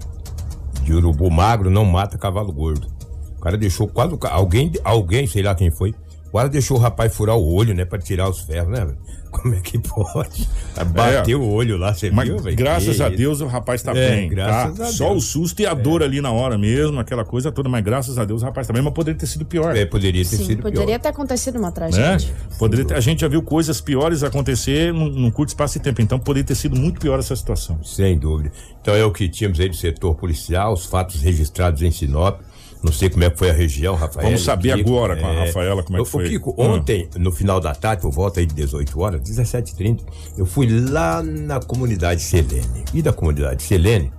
de urubu magro não mata cavalo gordo. O cara deixou quase. Alguém, alguém, sei lá quem foi, quase deixou o rapaz furar o olho, né, pra tirar os ferros, né? Como é que pode? Bateu o olho lá, você Mas viu, velho? graças Que a isso? Deus o rapaz tá É, bem. graças tá? a Só Deus. o susto e a dor ali na hora mesmo, aquela coisa toda. Mas graças a Deus o rapaz tá bem. Mas poderia ter sido pior. É, poderia Sim, poderia ter acontecido uma né? tragédia. Poderia ter- a gente já viu coisas piores acontecer num, num curto espaço de tempo, então poderia ter sido muito pior essa situação. Sem dúvida. Então é o que tínhamos aí do setor policial, os fatos registrados em Sinop. Não sei como é que foi a região, Rafael. Vamos saber agora com a Rafaela como é que foi. Kiko, Ah. ontem, no final da tarde, por volta aí de 18 horas, 17h30, eu fui lá na comunidade Selene. E da comunidade Selene,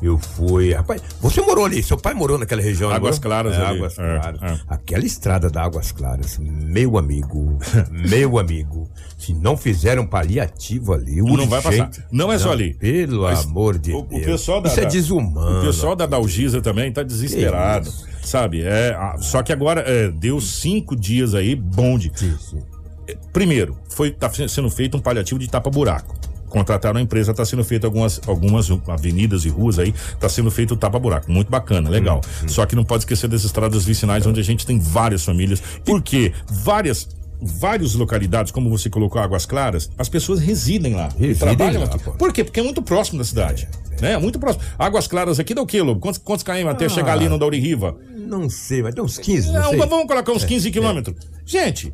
eu fui. Rapaz, você morou ali, seu pai morou naquela região, Águas não? Claras é, ali. Águas É, Claras. é. Aquela estrada da Águas Claras, meu amigo, meu amigo, se não fizeram paliativo ali, Não vai passar. Não é só ali. Pelo Mas amor de o, Deus. o pessoal da, Isso é desumano. O pessoal da Dalgisa também tá desesperado. Sabe? É, só que agora é, deu cinco dias aí, bonde. É, Primeiro, foi tá sendo feito um paliativo de tapa-buraco. Contrataram a empresa, tá sendo feito algumas, algumas avenidas e ruas aí, tá sendo feito o tapa-buraco. Muito bacana, legal. Hum, Só que não pode esquecer das estradas vicinais, onde a gente tem várias famílias. Porque várias. Várias localidades, como você colocou Águas Claras, as pessoas residem lá. Residem trabalham lá, aqui. pô. Por quê? Porque é muito próximo da cidade. né? É muito próximo. Águas Claras aqui dá o quê, Lobo? Quantos, quantos km até chegar ali no Dauri Riva? Não sei, mas tem uns 15, não Não, sei. vamos colocar uns É, 15 quilômetros. Gente,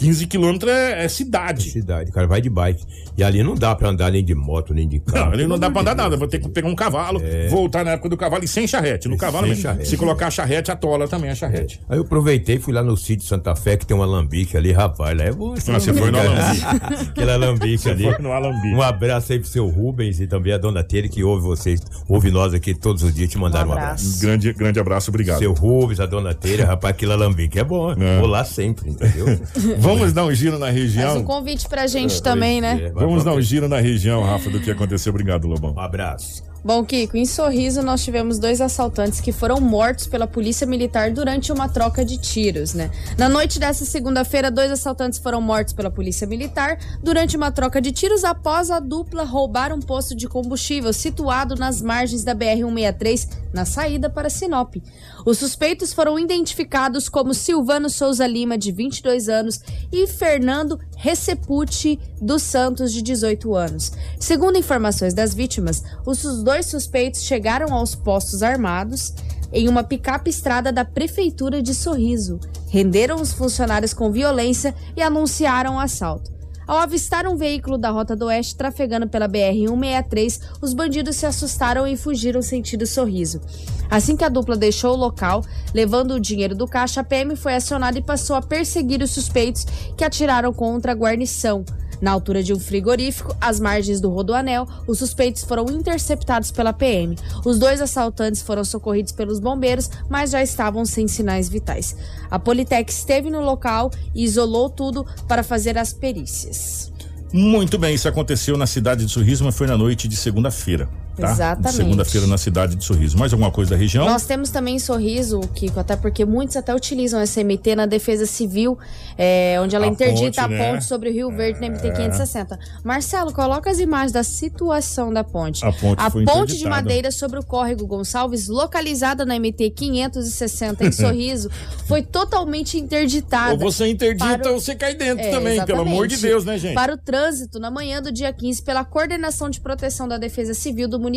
15 quilômetros é, é cidade. Cidade, o cara vai de bike. E ali não dá pra andar nem de moto, nem de carro. Não, ali não Pelo dá pra andar de nada. Vou ter que pegar um cavalo, voltar na época do cavalo e sem charrete. No cavalo sem mesmo. charrete. Se colocar a charrete, atola também a charrete. Aí eu aproveitei, fui lá no sítio Santa Fé, que tem um alambique ali, rapaz. Lá é bom. Ah, você foi no alambique. Aquele alambique ali. foi no alambique. Um abraço aí pro seu Rubens e também a dona Tere, que ouve vocês, ouve nós aqui todos os dias, te mandaram um abraço. Grande, grande abraço, obrigado. Seu Rubens, a dona Tere, rapaz, aquele alambique é bom. Vou lá sempre, entendeu? Vamos dar um giro na região. um convite pra gente também, né? Vamos dar um giro na região, Rafa, do que aconteceu. Obrigado, Lobão. Um abraço. Bom, Kiko, em Sorriso nós tivemos dois assaltantes que foram mortos pela polícia militar durante uma troca de tiros, né? Na noite dessa segunda-feira, dois assaltantes foram mortos pela polícia militar durante uma troca de tiros após a dupla roubar um posto de combustível situado nas margens da BR-163, na saída para Sinop. Os suspeitos foram identificados como Silvano Souza Lima, de 22 anos, e Fernando Recepucci dos Santos, de 18 anos. Segundo informações das vítimas, os dois suspeitos chegaram aos postos armados em uma picape estrada da Prefeitura de Sorriso, renderam os funcionários com violência e anunciaram o assalto. Ao avistar um veículo da Rota do Oeste trafegando pela BR-163, os bandidos se assustaram e fugiram sentido sorriso. Assim que a dupla deixou o local, levando o dinheiro do caixa, a PM foi acionada e passou a perseguir os suspeitos que atiraram contra a guarnição. Na altura de um frigorífico, às margens do Rodoanel, os suspeitos foram interceptados pela PM. Os dois assaltantes foram socorridos pelos bombeiros, mas já estavam sem sinais vitais. A Politec esteve no local e isolou tudo para fazer as perícias. Muito bem, isso aconteceu na cidade de Sorriso, mas foi na noite de segunda-feira. Tá? Exatamente. Segunda-feira na cidade de Sorriso. Mais alguma coisa da região? Nós temos também em Sorriso, Kiko, até porque muitos até utilizam essa MT na defesa civil, é, onde ela A interdita ponte, a né? ponte sobre o Rio Verde na MT É. 560. Marcelo, coloca as imagens da situação da ponte. A ponte foi ponte de madeira sobre o córrego Gonçalves, localizada na MT 560 em Sorriso, foi totalmente interditada. Ou você interdita o- ou você cai dentro É, também, pelo amor de exatamente. Deus, né, gente? Para o trânsito na manhã do dia 15 pela Coordenação de Proteção da Defesa Civil do município.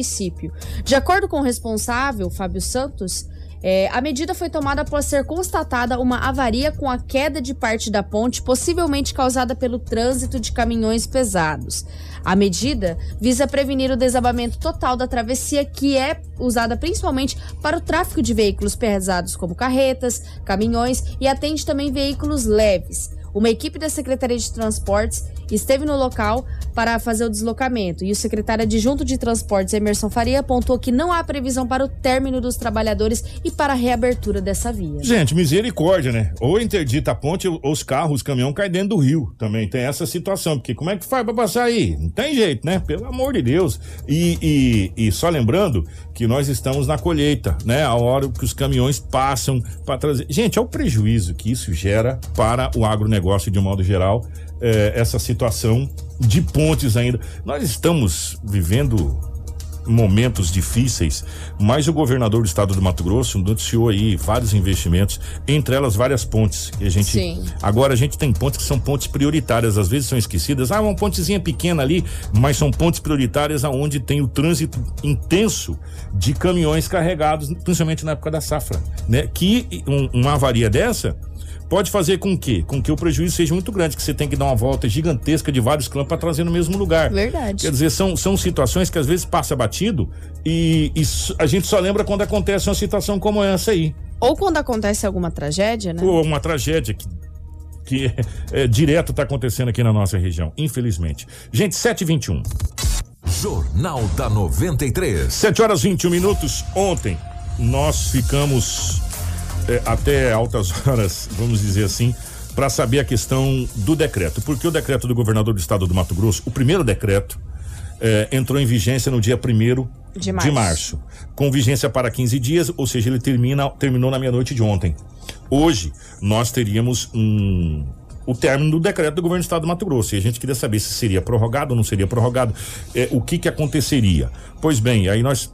De acordo com o responsável, Fábio Santos, é, a medida foi tomada após ser constatada uma avaria com a queda de parte da ponte, possivelmente causada pelo trânsito de caminhões pesados. A medida visa prevenir o desabamento total da travessia, que é usada principalmente para o tráfego de veículos pesados, como carretas, caminhões e atende também veículos leves. Uma equipe da Secretaria de Transportes esteve no local para fazer o deslocamento e o secretário adjunto de Transportes, Emerson Faria, apontou que não há previsão para o término dos trabalhadores e para a reabertura dessa via. Gente, misericórdia, né? Ou interdita a ponte, ou os carros, os caminhões caem dentro do rio. Também tem essa situação. Porque como é que faz pra passar aí? Não tem jeito, né? Pelo amor de Deus. E, e, e só lembrando que nós estamos na colheita, né? A hora que os caminhões passam para trazer. Gente, é o prejuízo que isso gera para o agronegócio de um modo geral. é, essa situação de pontes ainda. Nós estamos vivendo momentos difíceis, mas o governador do estado do Mato Grosso noticiou aí vários investimentos, entre elas várias pontes que a gente Sim. agora a gente tem pontes que são pontes prioritárias, às vezes são esquecidas. Ah, uma pontezinha pequena ali, mas são pontes prioritárias aonde tem o trânsito intenso de caminhões carregados, principalmente na época da safra, né? Que um- uma avaria dessa pode fazer com que, com que o prejuízo seja muito grande, que você tem que dar uma volta gigantesca de vários quilômetros para trazer no mesmo lugar. Verdade. Quer dizer, são, são situações que às vezes passa batido e, e a gente só lembra quando acontece uma situação como essa aí. Ou quando acontece alguma tragédia, né? Ou uma tragédia que, que é, é, direto está acontecendo aqui na nossa região, infelizmente. Gente, 7h21. Jornal da 93. 7 horas 21 minutos. Ontem nós ficamos é, até altas horas, vamos dizer assim, para saber a questão do decreto. Porque o decreto do governador do estado do Mato Grosso, o primeiro decreto, é, entrou em vigência no dia 1 De março. com vigência para 15 dias, ou seja, ele termina, terminou na meia-noite de ontem. Hoje, nós teríamos um, o término do decreto do governo do estado do Mato Grosso. E a gente queria saber se seria prorrogado ou não seria prorrogado, é, o que que aconteceria. Pois bem, aí nós,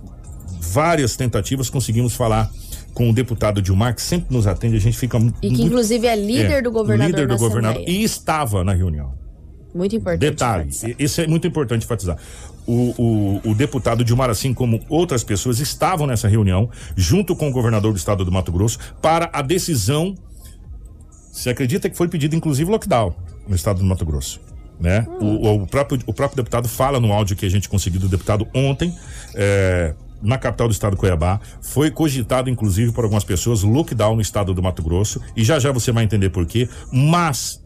várias tentativas, conseguimos falar com o deputado Dilmar, que sempre nos atende, a gente fica E que muito- inclusive é líder é, do governador líder do governador e estava na reunião. Muito importante. Detalhe, isso é muito importante enfatizar. O, o, o deputado Dilmar, assim como outras pessoas, estavam nessa reunião, junto com o governador do estado do Mato Grosso, para a decisão. Se acredita que foi pedido, inclusive, lockdown no estado do Mato Grosso. Né? O, o próprio, o próprio deputado fala no áudio que a gente conseguiu do deputado ontem. é, na capital do estado de Cuiabá, foi cogitado inclusive por algumas pessoas lockdown no estado do Mato Grosso, e já já você vai entender por quê, mas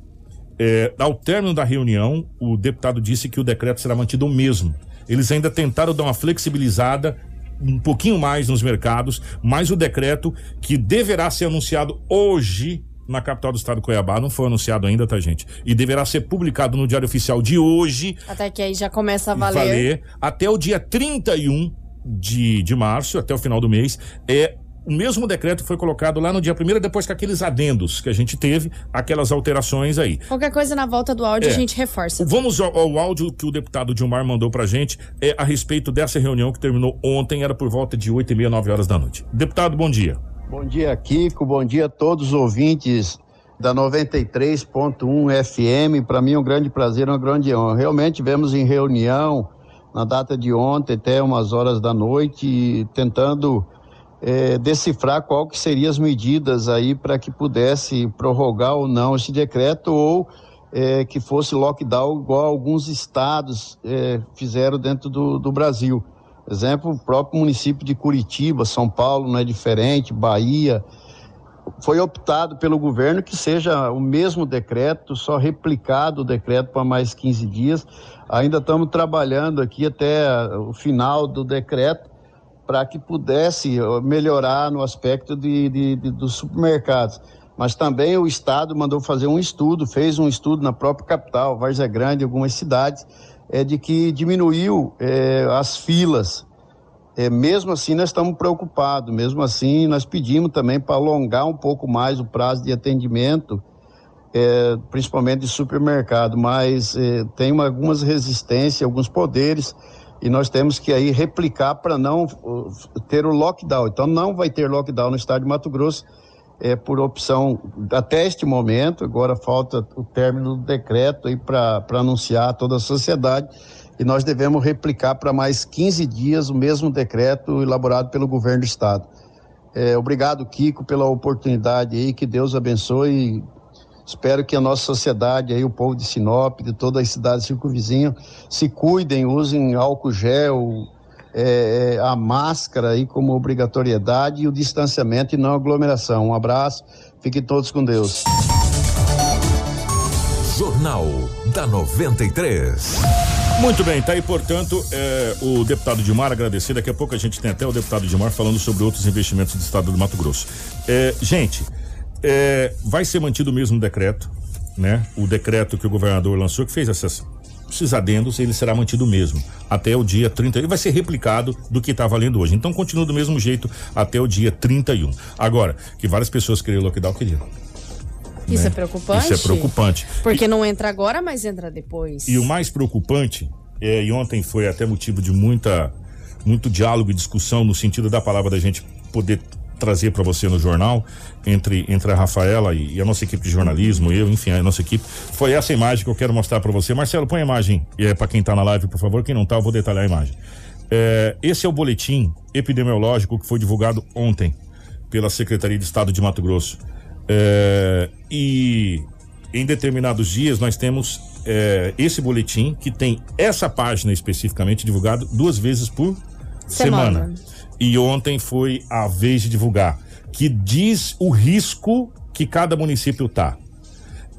é, ao término da reunião, o deputado disse que o decreto será mantido o mesmo. Eles ainda tentaram dar uma flexibilizada um pouquinho mais nos mercados, mas o decreto que deverá ser anunciado hoje na capital do estado de Cuiabá, não foi anunciado ainda, tá, gente? E deverá ser publicado no Diário Oficial de hoje, Até que aí já começa a valer. valer até o dia 31 de, de março, até o final do mês. É o mesmo decreto foi colocado lá no dia primeiro, depois com aqueles adendos que a gente teve, aquelas alterações aí. Qualquer coisa na volta do áudio É. a gente reforça. Vamos ao, ao áudio que o deputado Dilmar mandou pra gente é, a respeito dessa reunião que terminou ontem, era por volta de 8 e meia, 9 horas da noite. Deputado, bom dia. Bom dia, Kiko. Bom dia a todos os ouvintes da 93.1 FM. Para mim é um grande prazer, uma grande honra. Realmente tivemos em reunião na data de ontem, até umas horas da noite, tentando eh, decifrar qual que seriam as medidas aí para que pudesse prorrogar ou não esse decreto ou eh, que fosse lockdown igual alguns estados eh, fizeram dentro do, do Brasil. Exemplo, o próprio município de Curitiba, São Paulo não é diferente, Bahia. Foi optado pelo governo que seja o mesmo decreto, só replicado o decreto para mais 15 dias. Ainda estamos trabalhando aqui até o final do decreto para que pudesse eh, melhorar no aspecto de, de- de- dos supermercados. mas também o Estado mandou fazer um estudo, fez um estudo na própria capital, Várzea Grande, algumas cidades, é, de que diminuiu é, as filas. É, mesmo assim, nós estamos preocupados, mesmo assim, nós pedimos também para alongar um pouco mais o prazo de atendimento, é, principalmente de supermercado, mas é, tem uma, algumas resistências, alguns poderes, e nós temos que aí replicar para não uh, ter o lockdown. Então, não vai ter lockdown no estado de Mato Grosso, é, por opção até este momento, agora falta o término do decreto aí para anunciar a toda a sociedade e nós devemos replicar para mais 15 dias o mesmo decreto elaborado pelo governo do estado. É, obrigado, Kiko, pela oportunidade aí, que Deus abençoe. Espero que a nossa sociedade aí, o povo de Sinop, de todas as cidades circunvizinhas, se cuidem, usem álcool gel, é, é, a máscara aí como obrigatoriedade e o distanciamento e não aglomeração. Um abraço, fiquem todos com Deus. Jornal da 93. Muito bem, tá aí, portanto, é, o deputado Dilmar agradecer. Daqui a pouco a gente tem até o deputado Dilmar falando sobre outros investimentos do estado do Mato Grosso. É, gente, é, vai ser mantido o mesmo decreto, né? O decreto que o governador lançou, que fez essas esses adendos, ele será mantido mesmo até o dia 30 e vai ser replicado do que está valendo hoje. Então continua do mesmo jeito até o dia 31. Agora, que várias pessoas queriam lockdown, queriam. Isso né? é preocupante? Isso é preocupante. Porque não entra agora, mas entra depois. E o mais preocupante, é, e ontem foi até motivo de muita, muito diálogo e discussão no sentido da palavra da gente poder trazer para você no jornal entre entre a Rafaela e, e, a nossa equipe de jornalismo, eu, enfim, a nossa equipe. Foi essa imagem que eu quero mostrar para você. Marcelo, põe a imagem é, para quem tá na live, por favor. Quem não tá, eu vou detalhar a imagem. É, esse é o boletim epidemiológico que foi divulgado ontem pela Secretaria de Estado de Mato Grosso. É, e em determinados dias nós temos é, esse boletim que tem essa página especificamente divulgado duas vezes por semana. semana. E ontem foi a vez de divulgar que diz o risco que cada município tá.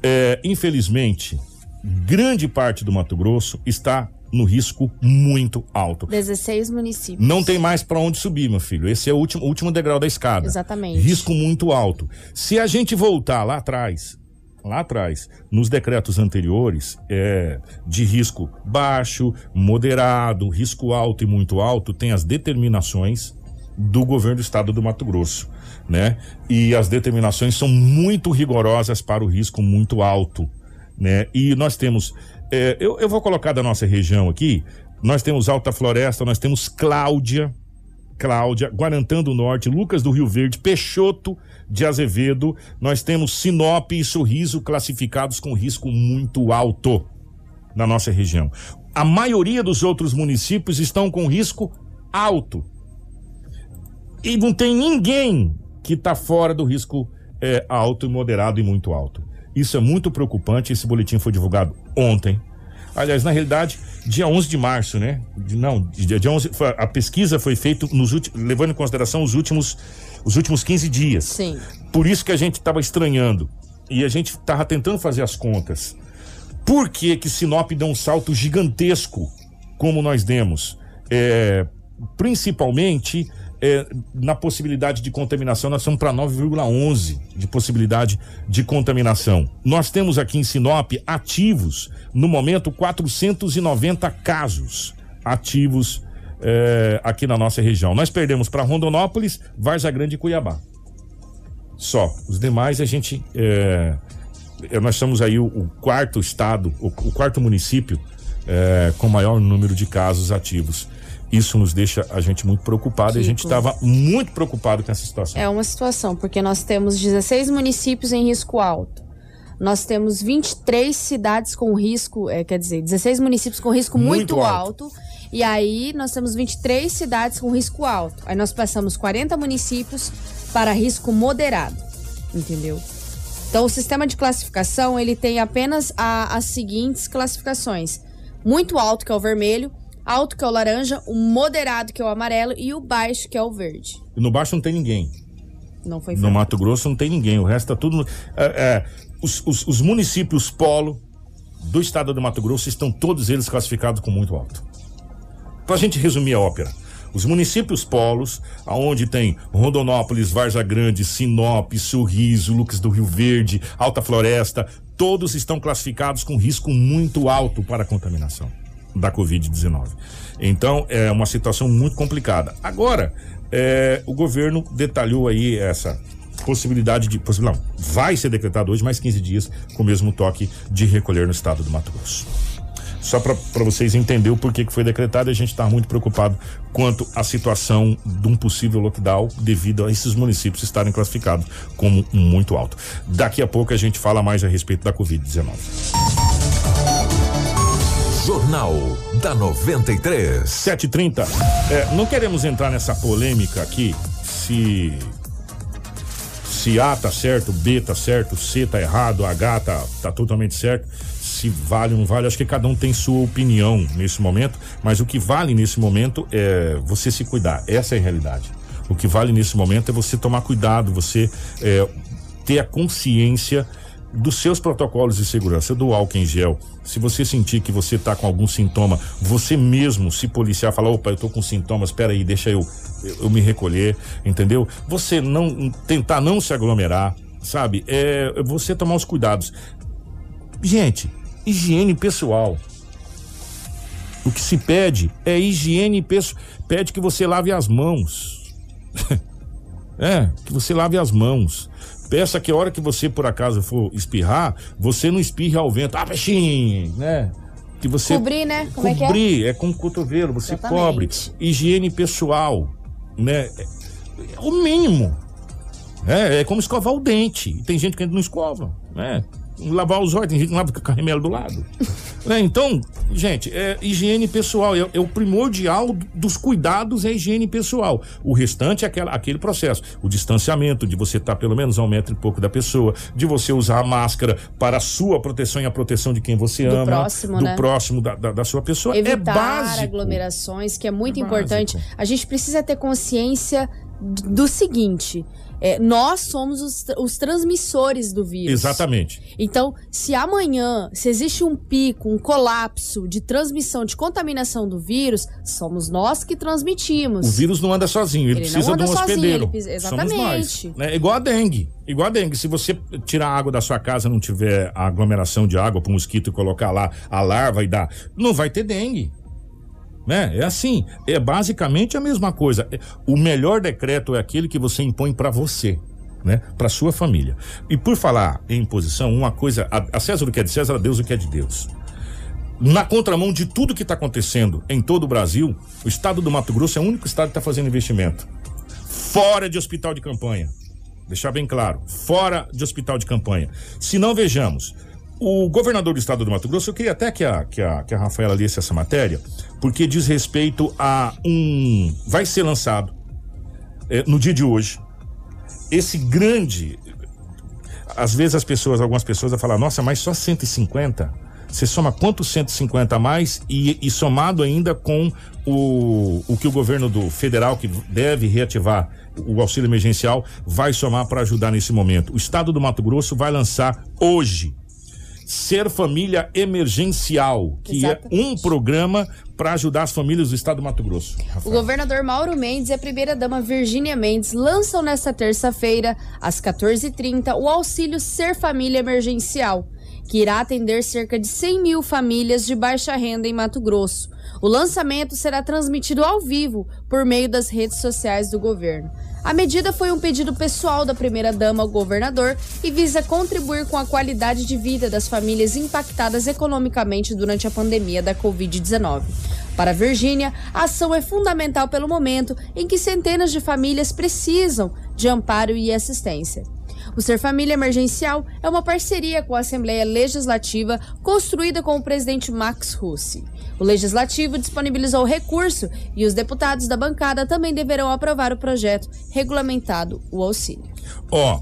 É, infelizmente, grande parte do Mato Grosso está no risco muito alto. 16 municípios. Não tem mais para onde subir, meu filho. Esse é o último, último degrau da escada. Exatamente. Risco muito alto. Se a gente voltar lá atrás, lá atrás, nos decretos anteriores, é, de risco baixo, moderado, risco alto e muito alto, tem as determinações do governo do estado do Mato Grosso, né? E as determinações são muito rigorosas para o risco muito alto, né? E nós temos, é, eu, eu vou colocar da nossa região aqui, nós temos Alta Floresta, nós temos Cláudia, Cláudia, Guarantã do Norte, Lucas do Rio Verde, Peixoto de Azevedo, nós temos Sinop e Sorriso classificados com risco muito alto na nossa região. A maioria dos outros municípios estão com risco alto. E não tem ninguém que está fora do risco é, alto, moderado e muito alto. Isso é muito preocupante. Esse boletim foi divulgado ontem. Aliás, na realidade, dia 11 de março, né? Não, dia, dia 11, a pesquisa foi feita nos últimos, levando em consideração os últimos, os últimos 15 dias. Sim. Por isso que a gente estava estranhando. E a gente estava tentando fazer as contas. Por que que Sinop deu um salto gigantesco como nós demos? É, principalmente é, na possibilidade de contaminação, nós estamos para 9,11 de possibilidade de contaminação. Nós temos aqui em Sinop ativos, no momento, 490 casos ativos é, aqui na nossa região. Nós perdemos para Rondonópolis, Varza Grande e Cuiabá. Só. Os demais a gente. É, é nós somos aí o, o quarto estado, o, o quarto município é, com maior número de casos ativos. Isso nos deixa a gente muito preocupado Kiko. e a gente estava muito preocupado com essa situação. É uma situação, porque nós temos 16 municípios em risco alto. Nós temos 23 cidades com risco, é, quer dizer, 16 municípios com risco muito, muito alto. alto. E aí nós temos 23 cidades com risco alto. Aí nós passamos 40 municípios para risco moderado. Entendeu? Então o sistema de classificação, ele tem apenas a, as seguintes classificações: muito alto, que é o vermelho, alto, que é o laranja, o moderado, que é o amarelo, e o baixo, que é o verde. No baixo não tem ninguém. Não foi No Mato Grosso não tem ninguém, o resto tá tudo. É, é, os, os, os, municípios polo do estado do Mato Grosso estão todos eles classificados com muito alto. Pra gente resumir a ópera. Os municípios polos, aonde tem Rondonópolis, Varza Grande, Sinop, Sorriso, Lucas do Rio Verde, Alta Floresta, todos estão classificados com risco muito alto para contaminação da Covid-19. Então, é uma situação muito complicada. Agora, é, o governo detalhou aí essa possibilidade de. Não, vai ser decretado hoje mais 15 dias com o mesmo toque de recolher no estado do Mato Grosso. Só para vocês entenderem o porquê que foi decretado, a gente está muito preocupado quanto à situação de um possível lockdown devido a esses municípios estarem classificados como muito alto. Daqui a pouco a gente fala mais a respeito da Covid-19. Jornal da 93. 7h30. É, não queremos entrar nessa polêmica aqui se se A tá certo, B tá certo, C tá errado, H tá, tá totalmente certo, se vale ou não vale, acho que cada um tem sua opinião nesse momento, mas o que vale nesse momento é você se cuidar, essa é a realidade. O que vale nesse momento é você tomar cuidado, você é, ter a consciência dos seus protocolos de segurança, do álcool em gel. Se você sentir que você está com algum sintoma, você mesmo se policiar, falar, opa, eu tô com sintomas, espera aí, deixa eu, eu, eu, me recolher, entendeu? Você não tentar não se aglomerar, sabe? É você tomar os cuidados. Gente, higiene pessoal. O que se pede é higiene pessoal. Pede que você lave as mãos. é, que você lave as mãos. Peça que a hora que você por acaso for espirrar, você não espirre ao vento. Ah, peixinho, né? Que você cobrir, né? Como cobrir, é, é, com o cotovelo, você Exatamente. cobre. Higiene pessoal, né? É o mínimo. É, é como escovar o dente. Tem gente que ainda não escova, né? lavar os olhos, tem gente que não lava com a remela do lado. é, então, gente, é higiene pessoal, é, é, o primordial dos cuidados é a higiene pessoal. O restante é aquela, aquele processo, o distanciamento, de você estar pelo menos a um metro e pouco da pessoa, de você usar a máscara para a sua proteção e a proteção de quem você do ama. Próximo, do né? próximo, da, da, da, sua pessoa. Evitar é básico. aglomerações, que é muito É importante. básico. A gente precisa ter consciência do seguinte. É, nós somos os, os transmissores do vírus. Exatamente. Então, se amanhã, se existe um pico, um colapso de transmissão, de contaminação do vírus, somos nós que transmitimos. O vírus não anda sozinho, ele, Ele não precisa de um sozinho, hospedeiro. ele Somos nós. exatamente. né? É igual a dengue. Igual a dengue. Se você tirar a água da sua casa não tiver aglomeração de água para mosquito e colocar lá a larva e dar, não vai ter dengue. Né? É assim, é basicamente a mesma coisa. É- O melhor decreto é aquele que você impõe para você, né? Para sua família. E por falar em imposição, uma coisa, a, César o que é de César, a Deus o que é de Deus. Na contramão de tudo que está acontecendo em todo o Brasil, o estado do Mato Grosso é o único estado que está fazendo investimento. Fora de hospital de campanha. Deixar bem claro, fora de hospital de campanha. Se não vejamos, o governador do estado do Mato Grosso, eu queria até que a, que a, que a Rafaela lesse essa matéria, porque diz respeito a um. Vai ser lançado eh, no dia de hoje esse grande. Às vezes as pessoas, algumas pessoas vão falar, nossa, mas só 150? Você soma quantos 150 a mais e, e somado ainda com o, o que o governo do federal, que deve reativar o auxílio emergencial, vai somar para ajudar nesse momento. O estado do Mato Grosso vai lançar hoje Ser Família Emergencial, que Exatamente. é um programa para ajudar as famílias do estado do Mato Grosso. O governador Mauro Mendes e a primeira-dama Virgínia Mendes lançam nesta terça-feira, às 14h30, o auxílio Ser Família Emergencial, que irá atender cerca de 100 mil famílias de baixa renda em Mato Grosso. O lançamento será transmitido ao vivo por meio das redes sociais do governo. A medida foi um pedido pessoal da primeira-dama ao governador e visa contribuir com a qualidade de vida das famílias impactadas economicamente durante a pandemia da Covid-19. Para Virgínia, a ação é fundamental pelo momento em que centenas de famílias precisam de amparo e assistência. O Ser Família Emergencial é uma parceria com a Assembleia Legislativa construída com o presidente Max Russi. O Legislativo disponibilizou o recurso e os deputados da bancada também deverão aprovar o projeto regulamentado o auxílio. Ó,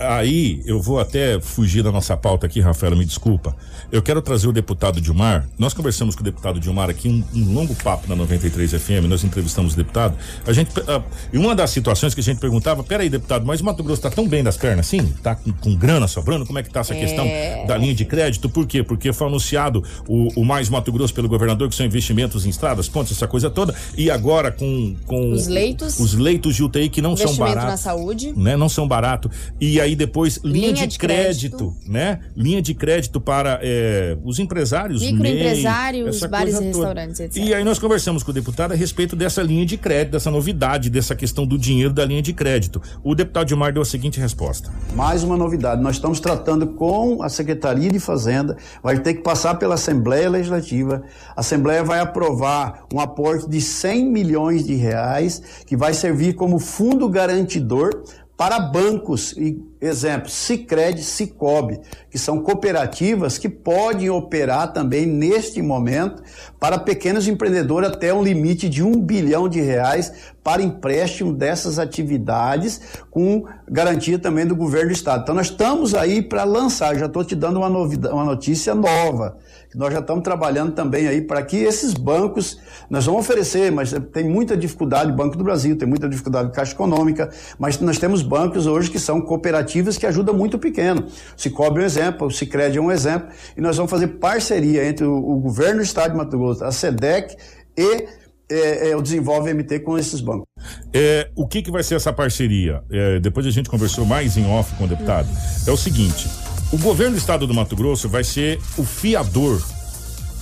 aí eu vou até fugir da nossa pauta aqui, Rafaela, me desculpa. Eu quero trazer o deputado Dilmar. Nós conversamos com o deputado Dilmar aqui, um, um longo papo na 93 FM, nós entrevistamos o deputado. A gente, uh, e uma das situações que a gente perguntava, peraí, deputado, mas o Mato Grosso tá tão bem das pernas assim? Tá com, com grana sobrando? Como é que tá essa É. questão da linha de crédito? Por quê? Porque foi anunciado o, o Mais Mato Grosso pelo governador, que são investimentos em estradas, pontes, essa coisa toda, e agora com, com Os leitos. os leitos de UTI que não são baratos na saúde. né? Não são barato. E aí depois linha, Linha de, de crédito, né? Linha de crédito para eh, os empresários, Microempresários, bares e toda. restaurantes, etc. E aí nós conversamos com o deputado a respeito dessa linha de crédito, dessa novidade, dessa questão do dinheiro da linha de crédito. O deputado Dilmar deu a seguinte resposta. Mais uma novidade, nós estamos tratando com a Secretaria de Fazenda, vai ter que passar pela Assembleia Legislativa. A Assembleia vai aprovar um aporte de 100 milhões de reais, que vai servir como fundo garantidor para bancos, e, exemplo, Sicredi, Cicobi, que são cooperativas que podem operar também neste momento para pequenos empreendedores até um limite de um bilhão de reais para empréstimo dessas atividades com garantia também do governo do estado. Então nós estamos aí para lançar, já estou te dando uma, novidade, uma notícia nova, nós já estamos trabalhando também aí para que esses bancos, nós vamos oferecer, mas tem muita dificuldade, Banco do Brasil tem muita dificuldade Caixa Econômica, mas nós temos bancos hoje que são cooperativas que ajudam muito o pequeno. O Cicobi é um exemplo, o Cicred é um exemplo, e nós vamos fazer parceria entre o, o governo do estado de Mato Grosso, a SEDEC e é, é, o Desenvolve MT com esses bancos. É, o que, que vai ser essa parceria? É, depois a gente conversou mais em off com o deputado. É o seguinte: o governo do estado do Mato Grosso vai ser o fiador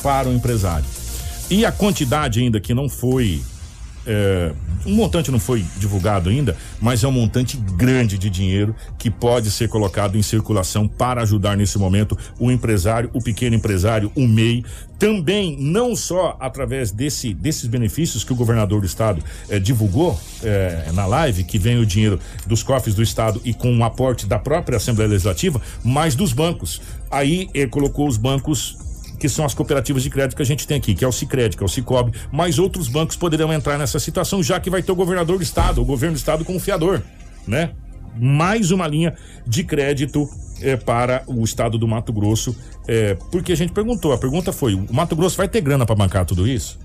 para o empresário. E a quantidade ainda que não foi. Um montante não foi divulgado ainda, mas é um montante grande de dinheiro que pode ser colocado em circulação para ajudar nesse momento o empresário, o pequeno empresário, o MEI. Também, não só através desse, desses benefícios que o governador do estado eh, divulgou eh, na live, que vem o dinheiro dos cofres do estado e com o aporte da própria Assembleia Legislativa, mas dos bancos. Aí ele colocou os bancos que são as cooperativas de crédito que a gente tem aqui, que é o Sicredi, que é o Cicobi, mas outros bancos poderão entrar nessa situação, já que vai ter o governador do estado, o governo do estado como fiador, né? Mais uma linha de crédito eh, para o estado do Mato Grosso, eh, porque a gente perguntou, a pergunta foi, o Mato Grosso vai ter grana para bancar tudo isso?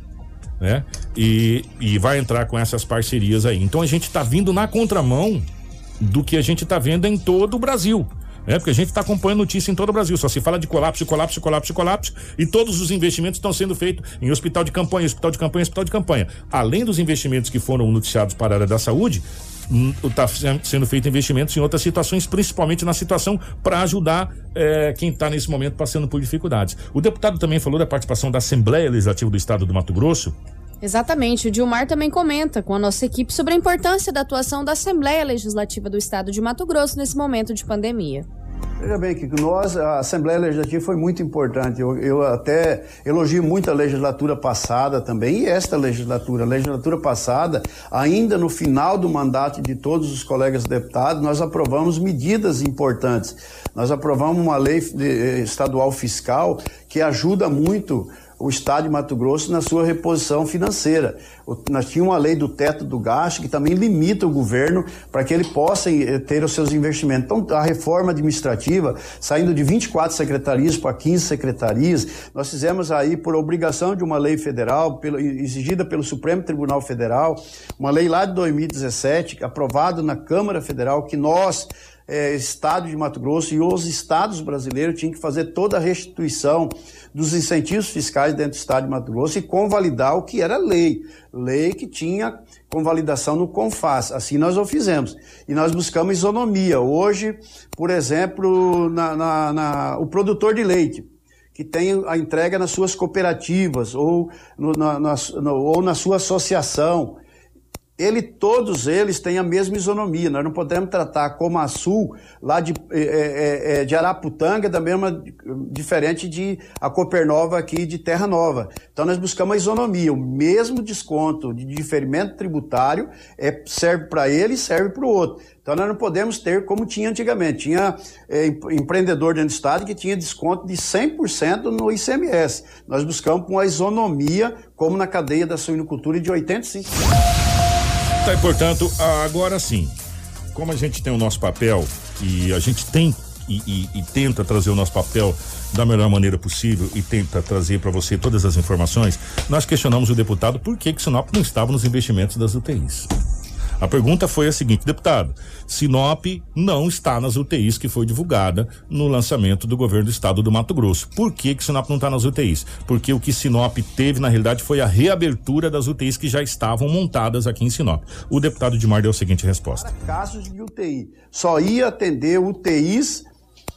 Né? E, e vai entrar com essas parcerias aí. Então a gente está vindo na contramão do que a gente está vendo em todo o Brasil. É, porque a gente está acompanhando notícia em todo o Brasil. Só se fala de colapso, colapso, colapso, colapso. E todos os investimentos estão sendo feitos em hospital de campanha, hospital de campanha, hospital de campanha. Além dos investimentos que foram noticiados para a área da saúde, está sendo feito investimentos em outras situações, principalmente na situação para ajudar eh, quem está nesse momento passando por dificuldades. O deputado também falou da participação da Assembleia Legislativa do Estado do Mato Grosso. Exatamente. O Dilmar também comenta com a nossa equipe sobre a importância da atuação da Assembleia Legislativa do Estado de Mato Grosso nesse momento de pandemia. Veja bem que nós, a Assembleia Legislativa foi muito importante. Eu, eu, até elogio muito a legislatura passada também e esta legislatura. A legislatura passada, ainda no final do mandato de todos os colegas deputados, nós aprovamos medidas importantes. Nós aprovamos uma lei de, estadual fiscal que ajuda muito o Estado de Mato Grosso na sua reposição financeira. Nós tínhamos uma lei do teto do gasto que também limita o governo para que ele possa eh, ter os seus investimentos. Então, a reforma administrativa, saindo de 24 secretarias para 15 secretarias, nós fizemos aí, por obrigação de uma lei federal, exigida pelo Supremo Tribunal Federal, uma lei lá de 2017, aprovada na Câmara Federal, que nós, é, Estado de Mato Grosso e os estados brasileiros tinham que fazer toda a restituição dos incentivos fiscais dentro do Estado de Mato Grosso e convalidar o que era lei. Lei que tinha convalidação no CONFAS. Assim nós o fizemos. E nós buscamos isonomia. Hoje, por exemplo, na, na, na, o produtor de leite que tem a entrega nas suas cooperativas ou, no, na, na, no, ou na sua associação, ele, todos eles têm a mesma isonomia. Nós não podemos tratar como a Sul, lá de, é, é, de Araputanga, da mesma, diferente de a Copernova aqui de Terra Nova. Então nós buscamos a isonomia. O mesmo desconto de diferimento tributário é, serve para ele e serve para o outro. Então nós não podemos ter como tinha antigamente. Tinha é, empreendedor dentro do estado que tinha desconto de 100% no ICMS. Nós buscamos uma isonomia, como na cadeia da suinocultura, de 85%. Tá, e, portanto, agora sim. como a gente tem o nosso papel e a gente tem e, e, e tenta trazer o nosso papel da melhor maneira possível e tenta trazer para você todas as informações, nós questionamos o deputado por que que Sinop não estava nos investimentos das UTIs. A pergunta foi a seguinte, deputado: Sinop não está nas UTIs que foi divulgada no lançamento do governo do estado do Mato Grosso. Por que que Sinop não está nas UTIs? Porque o que Sinop teve na realidade foi a reabertura das UTIs que já estavam montadas aqui em Sinop. O deputado Dimar deu a seguinte resposta: casos de UTI. Só ia atender UTIs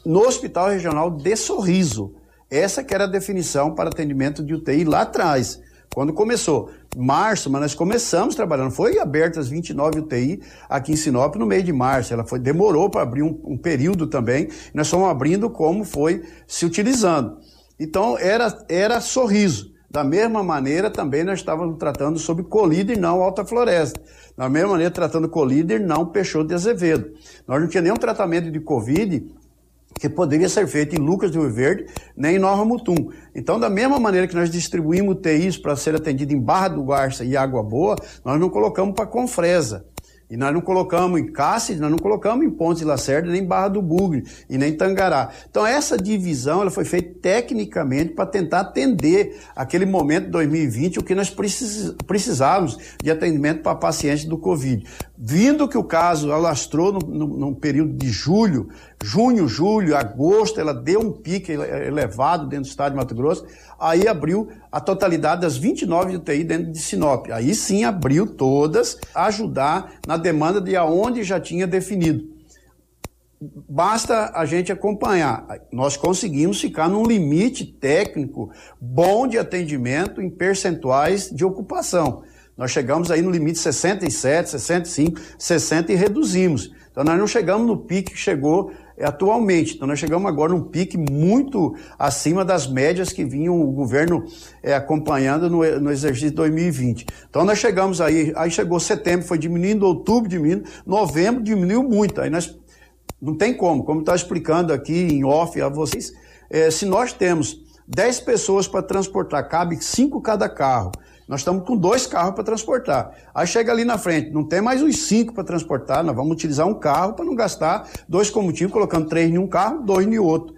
no Hospital Regional de Sorriso. Essa que era a definição para atendimento de UTI lá atrás, quando começou. Março, mas nós começamos trabalhando. Foi aberta as 29 UTI aqui em Sinop no meio de março. Ela foi, demorou para abrir um, um período também. Nós fomos abrindo como foi se utilizando. Então era, era sorriso. Da mesma maneira, também nós estávamos tratando sobre colíder não alta floresta. Da mesma maneira, tratando colíder não Peixoto de Azevedo. Nós não tínhamos nenhum tratamento de Covid que poderia ser feito em Lucas do Rio Verde, nem em Nova Mutum. Então, da mesma maneira que nós distribuímos UTIs para ser atendido em Barra do Garça e Água Boa, nós não colocamos para Confresa. E nós não colocamos em Cáceres, nós não colocamos em Pontes de Lacerda, nem Barra do Bugre e nem Tangará. Então essa divisão ela foi feita tecnicamente para tentar atender aquele momento de 2020, o que nós precis, precisávamos de atendimento para pacientes do Covid. Vindo que o caso alastrou no, no, no período de julho, junho, julho, agosto, ela deu um pique elevado dentro do estado de Mato Grosso, aí abriu a totalidade das 29 UTI dentro de Sinop. Aí sim abriu todas, ajudar na demanda de aonde já tinha definido. Basta a gente acompanhar. Nós conseguimos ficar num limite técnico bom de atendimento em percentuais de ocupação. Nós chegamos aí no limite 67, 65, 60 e reduzimos. Então nós não chegamos no pique que chegou atualmente. Então nós chegamos agora num pique muito acima das médias que vinham o governo é, acompanhando no, no exercício de 2020. Então nós chegamos aí, aí chegou setembro, foi diminuindo, outubro diminuindo, novembro diminuiu muito. Aí nós não tem como, como está explicando aqui em off a vocês, é, se nós temos 10 pessoas para transportar, cabe 5 cada carro. Nós estamos com dois carros para transportar. Aí chega ali na frente, não tem mais os cinco para transportar, nós vamos utilizar um carro para não gastar dois combustíveis, colocando três em um carro, dois em outro,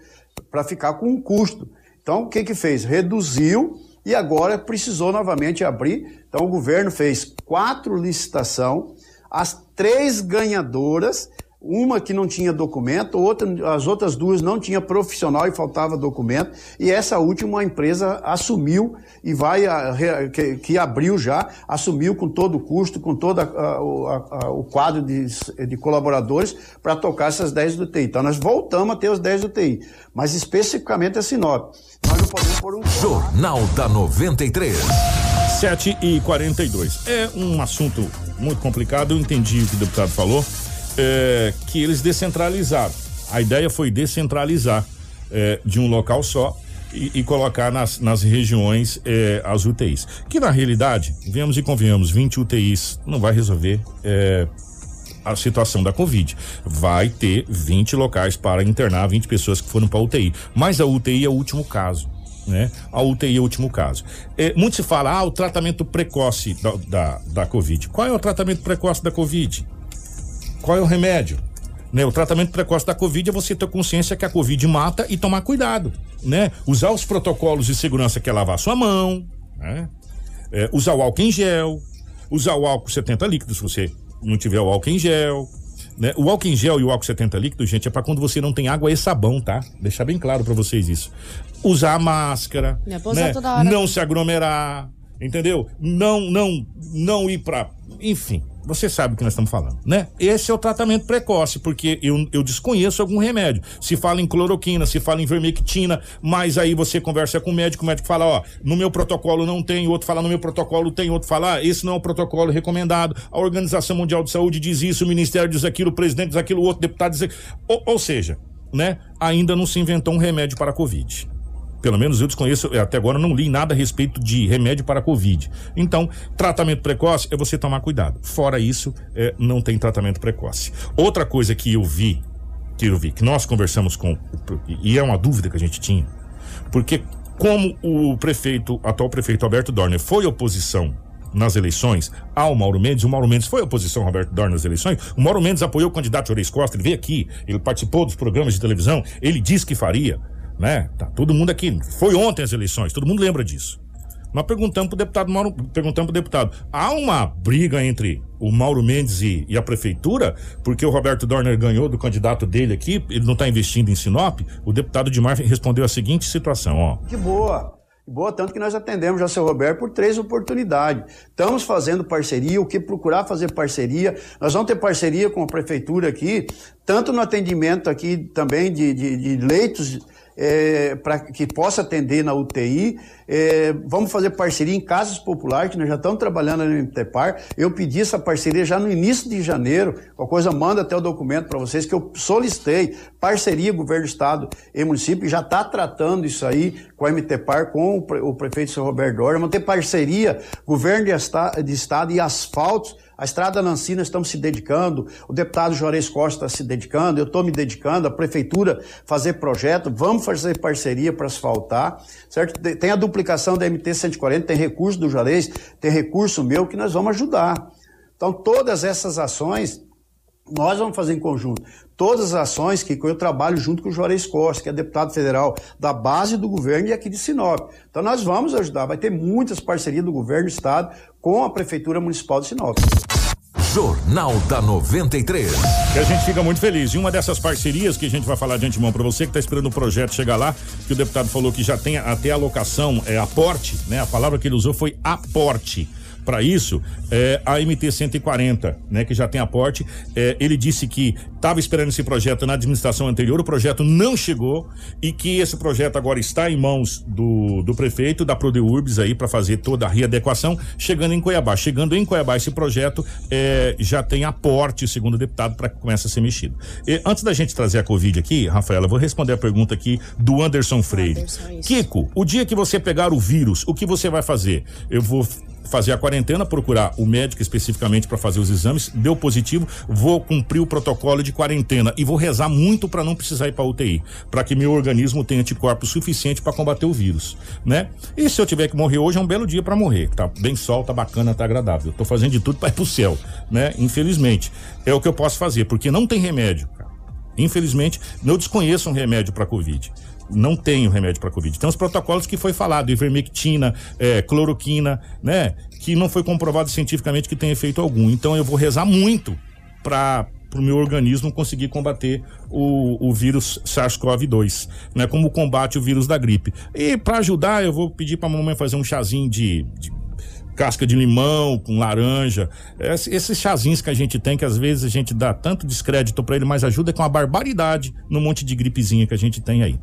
para ficar com um custo. Então, o que que fez? Reduziu e agora precisou novamente abrir. Então, o governo fez quatro licitação, as três ganhadoras uma que não tinha documento, outra, as outras duas não tinha profissional e faltava documento, e essa última a empresa assumiu e vai, a, que, que, abriu já, assumiu com todo o custo, com todo a, a, o quadro de, de colaboradores para tocar essas 10 UTI. Então nós voltamos a ter os 10 UTI, mas especificamente a Sinop. Nós não podemos pôr um... Jornal da 93. 7 e 42 É um assunto muito complicado, eu entendi o que o deputado falou é, que eles descentralizaram. A ideia foi descentralizar é, de um local só e, e colocar nas, nas regiões é, as UTIs. Que na realidade, vemos e convenhamos, 20 UTIs não vai resolver é, a situação da Covid. Vai ter 20 locais para internar 20 pessoas que foram para UTI. Mas a UTI é o último caso. Né? A UTI é o último caso. É, muito se fala, ah, o tratamento precoce da, da, da Covid. Qual é o tratamento precoce da Covid? Qual é o remédio? Né, o tratamento precoce da Covid é você ter consciência que a Covid mata e tomar cuidado, né? Usar os protocolos de segurança que é lavar sua mão, né? É, usar o álcool em gel, usar o álcool 70 líquidos se você não tiver o álcool em gel, né? O álcool em gel e o álcool 70 líquido, gente, é para quando você não tem água e sabão, tá? Deixar bem claro para vocês isso. Usar a máscara, né? não se aglomerar, entendeu? Não, não, não ir para, enfim, você sabe o que nós estamos falando, né? Esse é o tratamento precoce, porque eu, eu desconheço algum remédio. Se fala em cloroquina, se fala em vermectina, mas aí você conversa com o médico, o médico fala, ó, no meu protocolo não tem, outro fala no meu protocolo tem, outro fala, ah, esse não é o protocolo recomendado. A Organização Mundial de Saúde diz isso, o Ministério diz aquilo, o presidente diz aquilo, o outro deputado diz aquilo. Ou, ou seja, né? Ainda não se inventou um remédio para a Covid. Pelo menos eu desconheço, até agora não li nada a respeito de remédio para a Covid. Então, tratamento precoce é você tomar cuidado. Fora isso, é, não tem tratamento precoce. Outra coisa que eu vi, que eu vi, que nós conversamos com, e é uma dúvida que a gente tinha, porque como o prefeito, atual prefeito Alberto Dorner foi oposição nas eleições ao Mauro Mendes. O Mauro Mendes foi oposição Roberto Dorn nas eleições. O Mauro Mendes apoiou o candidato Juarez Costa. Ele veio aqui, ele participou dos programas de televisão, ele disse que faria, né? Tá todo mundo aqui. Foi ontem as eleições, todo mundo lembra disso. Nós perguntamos pro deputado Mauro, perguntamos pro deputado, há uma briga entre o Mauro Mendes e, e a prefeitura, porque o Roberto Dorner ganhou do candidato dele aqui, ele não está investindo em Sinop? O deputado Dimar respondeu a seguinte situação, ó. Que boa. Boa, tanto que nós atendemos já seu Roberto por três oportunidades. Estamos fazendo parceria, o que procurar fazer parceria. Nós vamos ter parceria com a prefeitura aqui, tanto no atendimento aqui também de, de, de leitos é, para que possa atender na UTI. É, vamos fazer parceria em casas populares, que nós já estamos trabalhando no MTPAR. Eu pedi essa parceria já no início de janeiro. Qualquer coisa, manda até o documento para vocês que eu solicitei. Parceria, governo do estado e município, já está tratando isso aí com a MTPAR, com o, pre, o prefeito São Roberto Dória. Vamos ter parceria, governo de, de estado e asfaltos a Estrada Lancina estamos se dedicando, o deputado Juarez Costa está se dedicando, eu estou me dedicando, a prefeitura fazer projeto, vamos fazer parceria para asfaltar, certo? Tem a duplicação da MT 140, tem recurso do Juarez, tem recurso meu que nós vamos ajudar. Então, todas essas ações nós vamos fazer em conjunto. Todas as ações que eu trabalho junto com o Juarez Costa, que é deputado federal da base do governo e aqui de Sinop. Então nós vamos ajudar, vai ter muitas parcerias do governo do estado com a Prefeitura Municipal de Sinop. Jornal da 93. Que a gente fica muito feliz. E uma dessas parcerias que a gente vai falar de antemão para você que está esperando o projeto chegar lá, que o deputado falou que já tem até alocação, é aporte, né? A palavra que ele usou foi aporte para isso é, a MT 140, né, que já tem aporte. É, ele disse que estava esperando esse projeto na administração anterior, o projeto não chegou e que esse projeto agora está em mãos do, do prefeito, da Prodeurbs aí, para fazer toda a readequação, chegando em Cuiabá. Chegando em Cuiabá, esse projeto é, já tem aporte, segundo o deputado, para que comece a ser mexido. E, antes da gente trazer a Covid aqui, Rafaela, eu vou responder a pergunta aqui do Anderson Freire. Anderson, Kiko, o dia que você pegar o vírus, o que você vai fazer? Eu vou fazer a quarentena, procurar o médico especificamente para fazer os exames, deu positivo, vou cumprir o protocolo de quarentena e vou rezar muito para não precisar ir para UTI, para que meu organismo tenha anticorpos suficiente para combater o vírus, né? E se eu tiver que morrer hoje é um belo dia para morrer, tá bem sol, tá bacana, tá agradável. Tô fazendo de tudo para ir pro céu, né? Infelizmente, é o que eu posso fazer, porque não tem remédio, cara. Infelizmente, não desconheço um remédio para covid não tem o remédio para Covid. Tem os protocolos que foi falado, ivermectina, é, cloroquina, né? Que não foi comprovado cientificamente que tem efeito algum. Então eu vou rezar muito para o meu organismo conseguir combater o, o vírus SARS-CoV-2, né? Como combate o vírus da gripe. E para ajudar, eu vou pedir para a mamãe fazer um chazinho de, de casca de limão, com laranja. Esses chazinhos que a gente tem, que às vezes a gente dá tanto descrédito para ele, mas ajuda com a barbaridade no monte de gripezinha que a gente tem aí.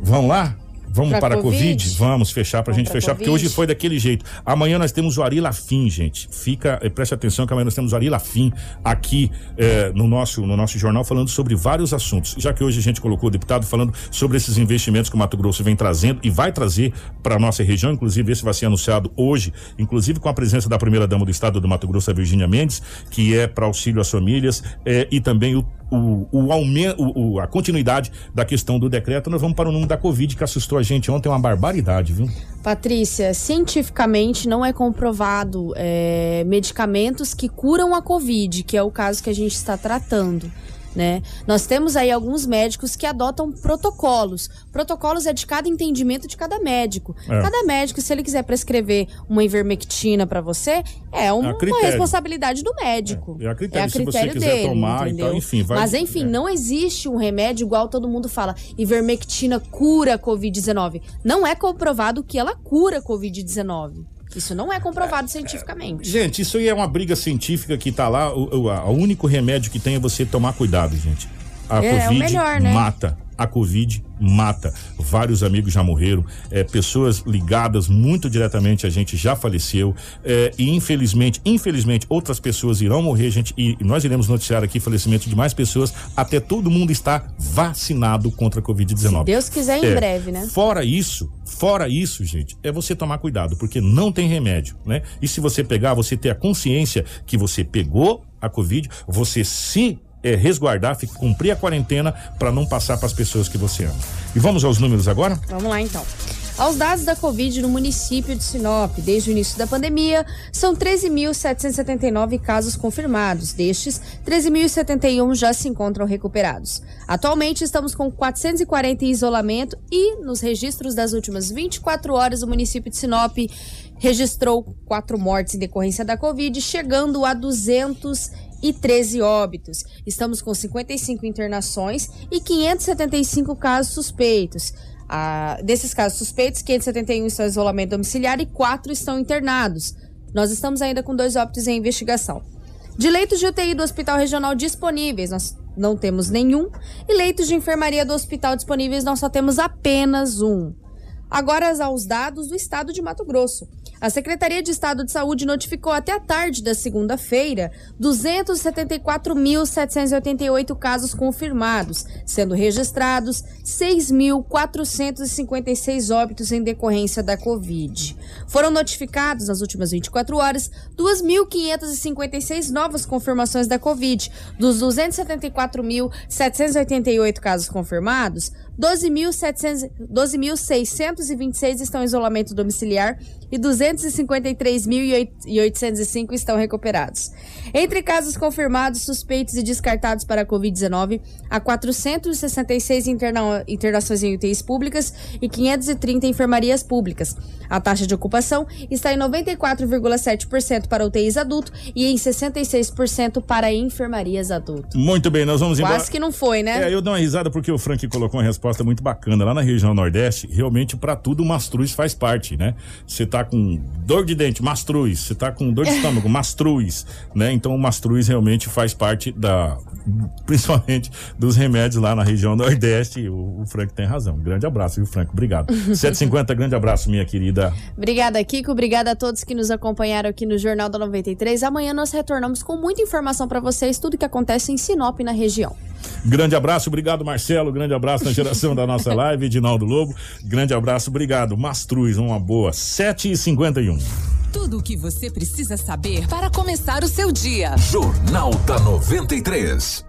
Vamos lá? Vamos pra para a COVID? COVID? Vamos fechar para a gente fechar, COVID? porque hoje foi daquele jeito. Amanhã nós temos o Ari Lafim, gente. Fica, eh, preste atenção que amanhã nós temos o Ari Lafim aqui eh, no, nosso, no nosso jornal falando sobre vários assuntos. Já que hoje a gente colocou o deputado falando sobre esses investimentos que o Mato Grosso vem trazendo e vai trazer para a nossa região, inclusive esse vai ser anunciado hoje, inclusive com a presença da primeira dama do estado do Mato Grosso, a Virgínia Mendes, que é para auxílio às famílias, eh, e também o o, o aumento, o, a continuidade da questão do decreto, nós vamos para o número da Covid que assustou a gente ontem, uma barbaridade, viu? Patrícia, cientificamente não é comprovado é, medicamentos que curam a Covid, que é o caso que a gente está tratando né? Nós temos aí alguns médicos que adotam protocolos. Protocolos é de cada entendimento de cada médico. É. Cada médico, se ele quiser prescrever uma ivermectina para você, é uma, é uma, responsabilidade do médico. É, é a critério, é a critério se você dele, tomar entendeu? enfim. Vai, Mas enfim, é. não existe um remédio igual todo mundo fala. Ivermectina cura COVID-19. Não é comprovado que ela cura COVID-19. Isso não é comprovado é, cientificamente. Gente, isso aí é uma briga científica que tá lá. O, o, o único remédio que tem é você tomar cuidado, gente. A é, Covid é melhor, né? mata a Covid mata. Vários amigos já morreram, é, pessoas ligadas muito diretamente a gente já faleceu é, e infelizmente, infelizmente outras pessoas irão morrer, gente, e nós iremos noticiar aqui falecimento de mais pessoas até todo mundo estar vacinado contra a Covid-19. Se Deus quiser em é, breve, né? Fora isso, fora isso, gente, é você tomar cuidado, porque não tem remédio, né? E se você pegar, você ter a consciência que você pegou a Covid, você se é, resguardar, cumprir a quarentena para não passar para as pessoas que você ama. E vamos aos números agora? Vamos lá então. Aos dados da Covid no município de Sinop, desde o início da pandemia, são 13.779 casos confirmados. Destes, 13.071 já se encontram recuperados. Atualmente, estamos com 440 em isolamento e, nos registros das últimas 24 horas, o município de Sinop registrou quatro mortes em decorrência da Covid, chegando a 213 óbitos. Estamos com 55 internações e 575 casos suspeitos. Desses casos suspeitos, 571 estão em isolamento domiciliar e 4 estão internados. Nós estamos ainda com dois óbitos em investigação. De leitos de UTI do Hospital Regional disponíveis, nós não temos nenhum. E leitos de enfermaria do hospital disponíveis, nós só temos apenas um. Agora aos dados do estado de Mato Grosso. A Secretaria de Estado de Saúde notificou até a tarde da segunda-feira 274.788 casos confirmados, sendo registrados 6.456 óbitos em decorrência da Covid. Foram notificados nas últimas 24 horas 2.556 novas confirmações da Covid. Dos 274.788 casos confirmados, 12.626 estão em isolamento domiciliar e 253.805 estão recuperados. Entre casos confirmados, suspeitos e descartados para a Covid-19, há 466 interna internações em UTIs públicas e 530 em enfermarias públicas. A taxa de ocupação está em 94,7% para UTIs adulto e em 66% para enfermarias adulto. Muito bem, nós vamos Quase embora. que não foi, né? É, eu dou uma risada porque o Frank colocou uma resposta muito bacana. Lá na região Nordeste, realmente, para tudo, o mastruz faz parte, né? Você tá com dor de dente, mastruz. Você tá com dor de estômago, mastruz, né? Então, o mastruz realmente faz parte da. Principalmente dos remédios lá na região Nordeste. O, o Frank tem razão. Um grande abraço, viu, Frank? Obrigado. 750, grande abraço, minha querida. Obrigada, Kiko. Obrigada a todos que nos acompanharam aqui no Jornal da 93. Amanhã nós retornamos com muita informação para vocês, tudo que acontece em Sinop na região. Grande abraço, obrigado Marcelo, grande abraço na geração da nossa live, Edinaldo Lobo, grande abraço, obrigado, Mastruz, uma boa, 7 e 51 Tudo o que você precisa saber para começar o seu dia. Jornal da 93.